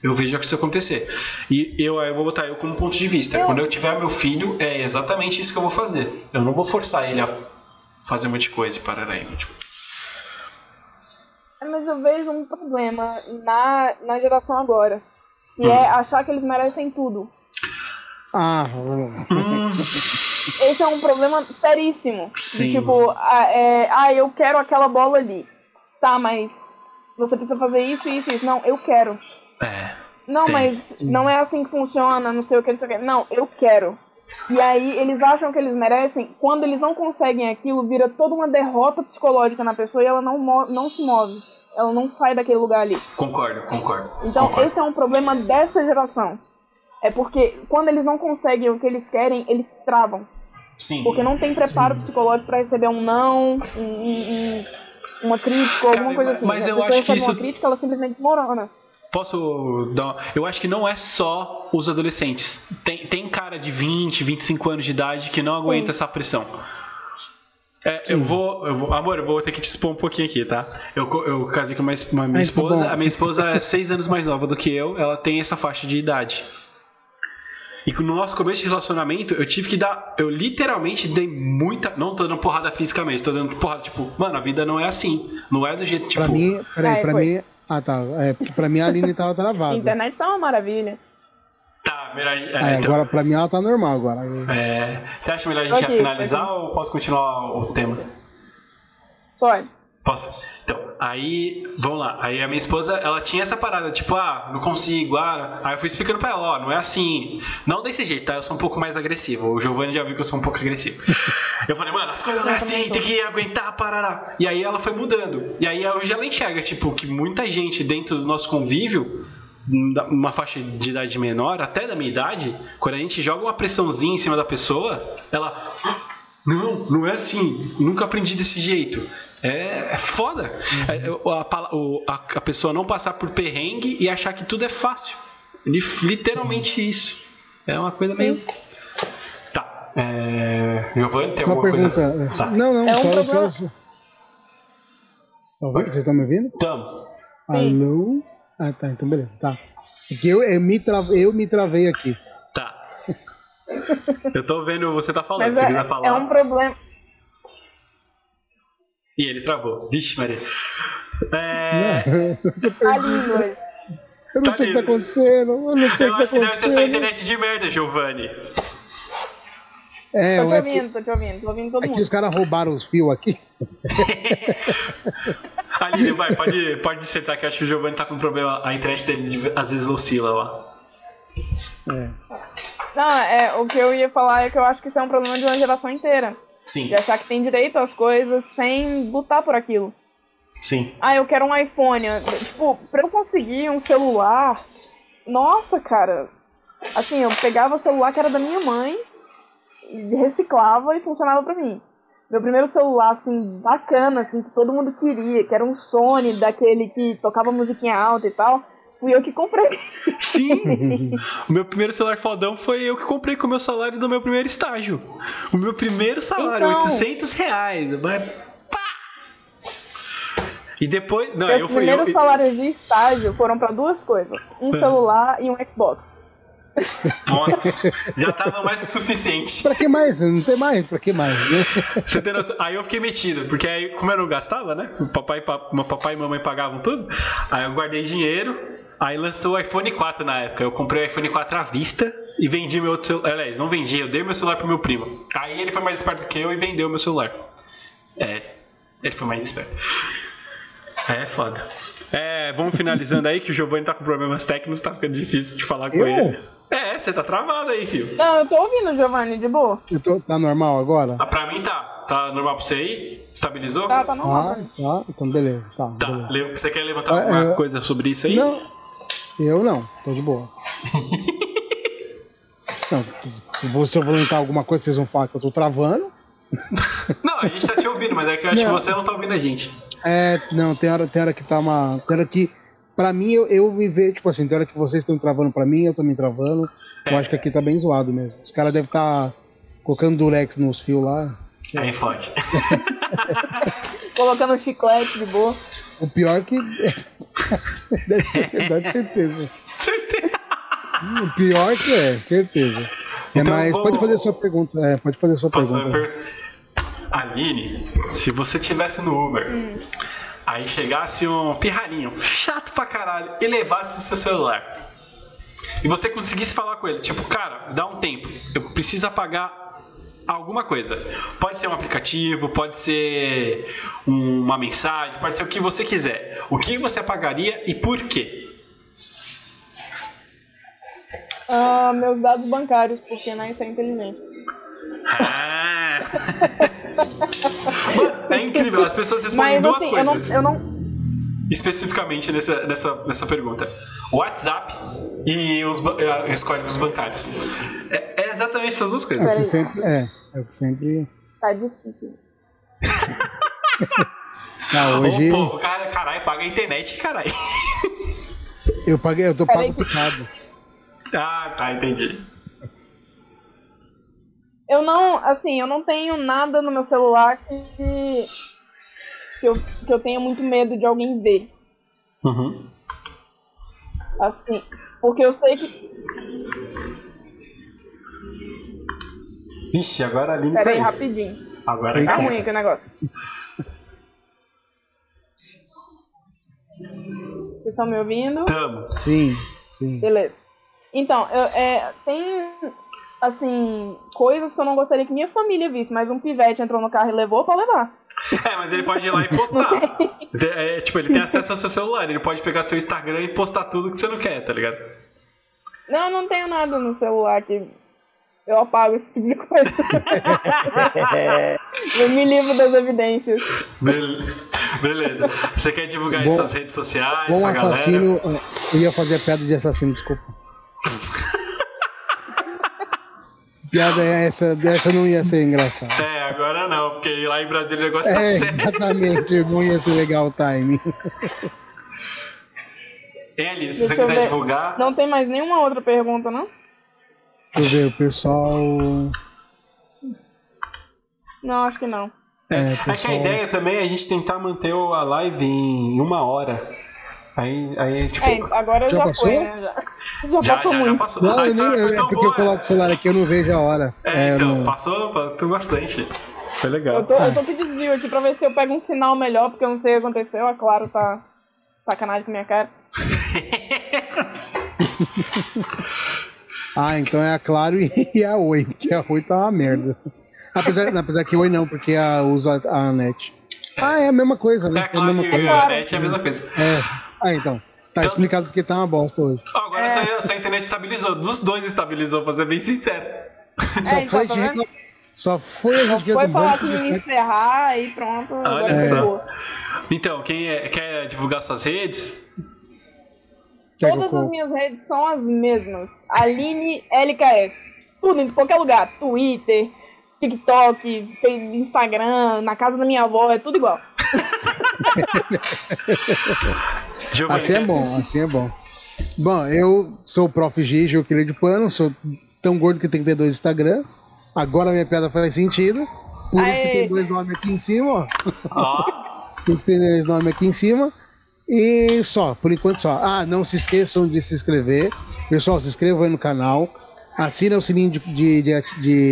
Eu vejo isso acontecer. E eu, eu vou botar eu como ponto de vista. Quando eu tiver meu filho, é exatamente isso que eu vou fazer. Eu não vou forçar ele a fazer um monte de coisa e parar aí. Tipo, É, Mas eu vejo um problema na, na geração agora. Que Hum. é achar que eles merecem tudo. Ah, hum, Esse é um problema seríssimo. De, Sim. tipo, ah, é, ah, eu quero aquela bola ali. Tá, mas você precisa fazer isso, isso, isso. Não, eu quero. é. Não, Tem. mas não é assim que funciona, não sei o que, não sei o que. Não, eu quero. E aí eles acham que eles merecem, quando eles não conseguem aquilo, vira toda uma derrota psicológica na pessoa e ela não, não se move. Ela não sai daquele lugar ali. Concordo, concordo. Então concordo. esse é um problema dessa geração. É porque quando eles não conseguem o que eles querem, eles travam. Sim. Porque não tem preparo psicológico pra receber um não, um- um- um- uma crítica, alguma Cara, coisa assim. mas eu acho que recebe uma isso- crítica, ela simplesmente desmorona. Posso dar. uma- Eu acho que não é só os adolescentes. Tem, tem cara de 20, 25 anos de idade que não aguenta Sim. essa pressão. É, eu vou, eu vou. Amor, eu vou ter que te expor um pouquinho aqui, tá? Eu, eu casei com uma, uma minha Ai, esposa. bom. a minha esposa é 6 anos mais nova do que eu. Ela tem essa faixa de idade. E no nosso começo de relacionamento, eu tive que dar. Eu literalmente dei muita. Não tô dando porrada fisicamente, tô dando porrada, tipo, mano, a vida não é assim. Não é do jeito, tipo. pra mim, peraí, pra foi. mim. Ah, tá. É, porque pra mim a Aline tava travada. Internet tá uma maravilha. Tá, melhor. É, É, então. agora pra mim ela tá normal agora. É, você acha melhor a gente já finalizar ou posso continuar o tema? Pode. Posso? Então, aí, vamos lá. Aí a minha esposa, ela tinha essa parada, tipo, ah, não consigo, ah. Aí eu fui explicando pra ela, ó, não é assim. Não desse jeito, tá? Eu sou um pouco mais agressivo. O Giovanni já viu que eu sou um pouco agressivo. Eu falei, mano, as coisas não é assim, tem que aguentar, parará. E aí ela foi mudando. E aí hoje ela enxerga, tipo, que muita gente dentro do nosso convívio, uma faixa de idade menor, até da minha idade, quando a gente joga uma pressãozinha em cima da pessoa, ela. Não, não é assim. Nunca aprendi desse jeito. É, é foda. É, o- a, a- a pessoa não passar por perrengue e achar que tudo é fácil. Li- Literalmente isso. É uma coisa meio. Tá. É... Giovanni, tem Uma alguma pergunta. coisa? Tá. Não, não, É um só, problema- só, só. Tá? Vocês estão me ouvindo? Tamo. Alô? Ah, tá, então beleza. Tá. Porque eu, eu, me travei, eu me travei aqui. Tá. Eu tô vendo você tá falando. Mas Se é, quiser falar. é um problema. E ele travou. Vixe, Maria. É... Tá lindo hoje. Eu não Tá sei o que tá lindo. acontecendo. Eu não sei Eu o que acho tá que deve ser sua acontecendo. internet de merda, Giovanni. É, Tô te é, que, ouvindo, tô te ouvindo, tô ouvindo todo é que mundo. os caras roubaram os fios aqui. Aline, vai, pode, pode sentar que eu acho que o Giovanni tá com problema. A internet dele de- às vezes oscila lá. É. Não, é, o que eu ia falar é que eu acho que isso é um problema de uma geração inteira. Sim, De achar que tem direito às coisas sem lutar por aquilo. sim. Ah, eu quero um iPhone. Tipo, pra eu conseguir um celular. Nossa, cara. Assim, eu pegava o celular que era da minha mãe, reciclava e funcionava pra mim. Meu primeiro celular, assim, bacana, assim, que todo mundo queria, que era um Sony, daquele que tocava musiquinha alta e tal, fui eu que comprei. Sim! o meu primeiro celular fodão foi eu que comprei com o meu salário do meu primeiro estágio. O meu primeiro salário, Então. 800 reais. Mas! E depois. Não, Meus eu fui. primeiros Eu, salários de estágio foram pra duas coisas: um É. celular e um Xbox. Pronto, já tava mais que o suficiente. Pra que mais? Não tem mais? Pra que mais, né? Você tem noção? Aí eu fiquei metido, porque aí, como eu não gastava, né? Papai, papai e mamãe pagavam tudo. Aí eu guardei dinheiro. Aí lançou o iPhone 4 na época. Eu comprei o iPhone 4 à vista e vendi meu outro celular. Aliás, não vendi, eu dei meu celular pro meu primo. Aí ele foi mais esperto que eu e vendeu meu celular. É, ele foi mais esperto. É foda. É, vamos finalizando aí que o Giovanni tá com problemas técnicos, tá ficando difícil de falar com Eu? ele. É, você tá travado aí, filho. Não, eu tô ouvindo, Giovanni, de boa. Eu tô, tá normal agora? Ah, pra mim tá. Tá normal pra você aí? Estabilizou? Tá, tá normal. Tá, tá. Então beleza. Tá, Tá, beleza. Le- você quer levantar Ah, alguma é, coisa sobre isso aí? Não, eu não. Tô de boa. Não, se eu vou inventar alguma coisa, vocês vão falar que eu tô travando. Não, a gente tá te ouvindo, mas é que eu acho Não. que você não tá ouvindo a gente. É, não, tem hora, tem hora que tá uma. Tem hora que. Pra mim, eu, eu me vejo, tipo assim, tem hora que vocês estão travando pra mim, eu tô me travando. Eu É. acho que aqui tá bem zoado mesmo. Os caras devem estar colocando durex nos fios lá. Aí fode. Colocando chiclete de boa. O pior que. Deve ser verdade, certeza. Certeza. O pior que é, certeza. É, Então, mas vamos- pode fazer a sua pergunta. É, pode fazer a sua Posso pergunta. per... Aline, se você tivesse no Uber, aí chegasse um pirralhinho, chato pra caralho, e levasse o seu celular. E você conseguisse falar com ele, tipo, cara, dá um tempo, eu preciso apagar alguma coisa. Pode ser um aplicativo, pode ser um- uma mensagem, pode ser o que você quiser. O que você apagaria e por quê? Ah, meus dados bancários, porque não isso é inteligente. Ah. Mano, é incrível, as pessoas respondem Mas duas assim, eu não, coisas. eu não. especificamente nessa, nessa, nessa pergunta. WhatsApp e os, eh, os códigos bancários. É, é exatamente essas duas É o coisas. que sempre. É, é o que sempre. Tá difícil. Ah, hoje Ô, pô, cara, caralho, paga a internet, caralho. eu paguei, eu tô pago picado. Ah, tá, entendi. Eu não, assim, eu não tenho nada no meu celular que, que, eu, que eu tenha muito medo de alguém ver. Uhum. Assim, porque eu sei que. Vixe, agora a Aline Pera aí, caiu. rapidinho. Agora. Tá ruim aqui o negócio. Vocês estão me ouvindo? Tamo. Sim, sim. Beleza. Então, eu, é, tem, assim, coisas que eu não gostaria que minha família visse, mas um pivete entrou no carro e levou pra levar. É, mas ele pode ir lá e postar. É, tipo, ele tem acesso ao seu celular, ele pode pegar seu Instagram e postar tudo que você não quer, tá ligado? Não, não tenho nada no celular que eu apago esse tipo de coisa. eu me livro das evidências. Bel- Beleza. Você quer divulgar Bom- suas redes sociais, Bom pra galera? assassino. Eu ia fazer a piada de assassino, desculpa. piada é essa, dessa não ia ser engraçada. É, agora não, porque lá em Brasília o negócio tá É, sério. exatamente. Não ia ser legal o timing. Aline, se você Deixa eu quiser ver. divulgar. Não tem mais nenhuma outra pergunta, não? Deixa eu ver, o pessoal. Não, acho que não. É, É que a pessoal... ideia também é a gente tentar manter a live em uma hora. Aí, aí tipo. É, agora Já já, passou? foi, né? Já, já já, passou já, já muito. passou. Não, A eu nem, foi é porque eu boa. coloco o celular aqui, eu não vejo a hora. É, eu então, não- passou, passou bastante. Foi legal. Eu tô, eu tô com desvio aqui pra ver se eu pego um sinal melhor, porque eu não sei o que aconteceu. A Claro tá sacanagem com minha cara. Ah, então é a Claro e a Oi, porque a Oi tá uma merda. Apesar, apesar que Oi não, porque a, usa a net. Ah, é a mesma coisa, É né? É a claro mesma coisa. a net é a mesma coisa. É. Ah, então. Tá Então- explicado porque tá uma bosta hoje. Agora só, só a internet estabilizou. Dos dois estabilizou, pra ser bem sincero. Só então, foi tá reclamar. Só foi a gente Foi falar que ia encerrar e pronto. Agora Olha só. acabou. Então, quem é- quer divulgar suas redes? Todas as minhas redes são as mesmas. Aline LKS. Tudo, em qualquer lugar. Twitter, TikTok, Instagram, na casa da minha avó, é tudo igual. Assim é bom, assim é bom. Bom, eu sou o Prof. G, Gilquilha de Pano, sou tão gordo que tem que ter dois Instagram. Agora minha piada faz sentido. Por isso que Aê. tem dois nomes aqui em cima, ó. Ó, Por isso que tem dois nomes aqui em cima. E só, por enquanto só. Ah, não se esqueçam de se inscrever. Pessoal, se inscrevam aí no canal. Assina o sininho de, de, de-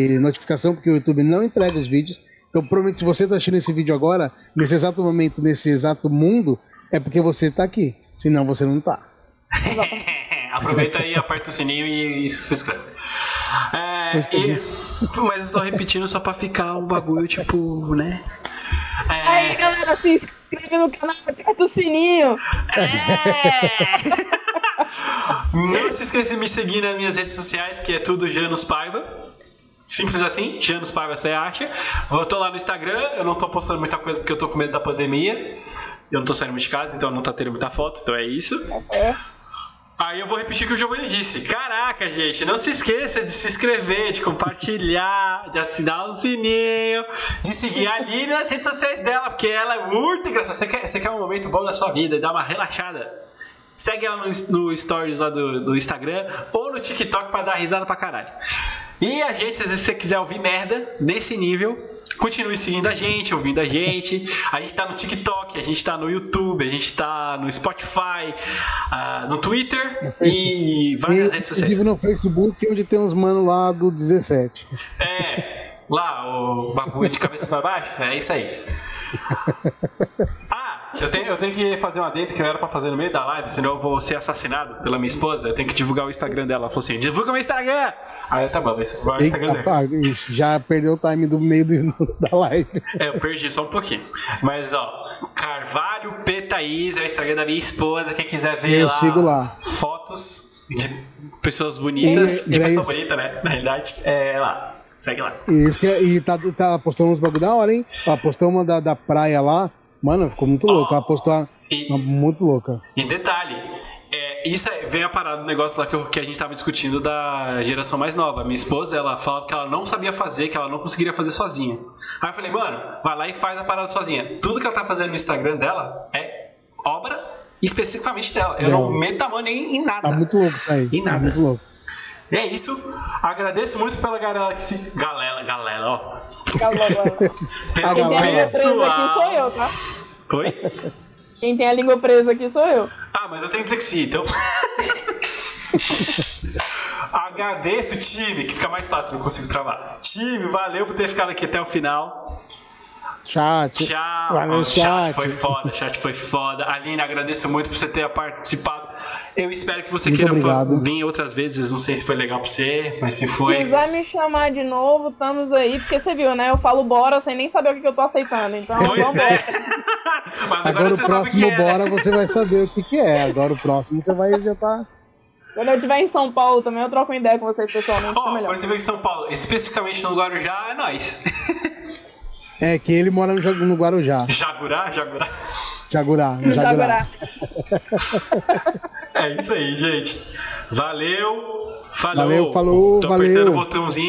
de notificação, porque o YouTube não entrega os vídeos. Então, provavelmente, se você está assistindo esse vídeo agora, nesse exato momento, nesse exato mundo, é porque você está aqui. Senão você não tá. Aproveita aí, aperta o sininho e, e se inscreve. É, e- mas eu tô repetindo só pra ficar um bagulho, tipo, né? É, Aí, galera, se inscreve no canal, aperta o sininho. É! Não se esqueça de me seguir nas minhas redes sociais, que é tudo Janus Paiva. Simples assim, Janus Paiva você acha. Eu tô lá no Instagram, eu não tô postando muita coisa porque eu tô com medo da pandemia. Eu não tô saindo muito de casa, então não tá tendo muita foto, então é isso. É. Aí eu vou repetir o que o Giovanni disse. Caraca, gente, não se esqueça de se inscrever, de compartilhar, de assinar o sininho, de seguir a Aline nas redes sociais dela, porque ela é muito engraçada. Você quer, você quer um momento bom da sua vida e dar uma relaxada? Segue ela no, no stories lá do, do Instagram ou no TikTok pra dar risada pra caralho. E a gente, se você quiser ouvir merda nesse nível, continue seguindo a gente, ouvindo a gente. A gente tá no TikTok, a gente tá no YouTube, a gente tá no Spotify, ah, no Twitter No e várias E, redes sociais. inclusive no Facebook, onde tem uns manos lá do 17. É, lá, o bagulho de cabeça pra baixo, é isso aí. Eu tenho, eu tenho que fazer uma adendo que eu era pra fazer no meio da live, senão eu vou ser assassinado pela minha esposa. Eu tenho que divulgar o Instagram dela. Ela falou assim: divulga meu Instagram! Aí eu, tá bom, vai o Instagram Eita, dela. ixi, já perdeu o time do meio do- da live. É, eu perdi só um pouquinho. Mas ó, Carvalho P. Thaís é o Instagram da minha esposa. Quem quiser ver Eu lá, sigo lá. fotos de pessoas bonitas, E- de e é pessoa bonita, né? Na realidade, é lá. Segue lá. Isso que, é- e tá, tá postando uns bagulho da hora, hein? Ela postou uma da, da praia lá. Mano, ficou muito louco. Ela postou uma, E, uma muito louca. e detalhe, é, isso é- vem a parada do negócio lá que, eu- que a gente tava discutindo da geração mais nova. Minha esposa, ela falava que ela não sabia fazer, que ela não conseguiria fazer sozinha. Aí eu falei, mano, vai lá e faz a parada sozinha. Tudo que ela tá fazendo no Instagram dela é obra especificamente dela. Eu não Dela. meto a mão nem em nada. Tá muito louco, Thaís. E Tá nada. muito louco. É isso. Agradeço muito pela galera que se. Galera, galera, ó. Calma, agora. Pelo A Quem tem a língua presa aqui sou eu, tá? Oi? Quem tem a língua presa aqui sou eu. Ah, mas eu tenho dislexia, então. Agradeço time, que fica mais fácil, não consigo travar. Time, valeu por ter ficado aqui até o final. Chat. Tchau. Valeu, O chat chat. foi foda, o chat foi foda. Aline, agradeço muito por você ter participado. Eu espero que você Muito queira obrigado. vir outras vezes. Não sei se foi legal pra você, mas se Se foi. quiser me chamar de novo, estamos aí, porque você viu, né? Eu falo bora sem nem saber o que, que eu tô aceitando. Então, Pois vamos é. Mas Agora o próximo é, bora você vai saber o que, que é. Agora o próximo você vai já tá. Quando eu estiver em São Paulo também, eu troco uma ideia com vocês pessoalmente, fica melhor. quando você veio em São Paulo, especificamente no Guarujá, é nóis. É que ele mora no, no Guarujá. Jagurá, Jagurá. Jagurá. Jagurá. É isso aí, gente. Valeu. Falou. Valeu, falou, Tô valeu. apertando o botãozinho.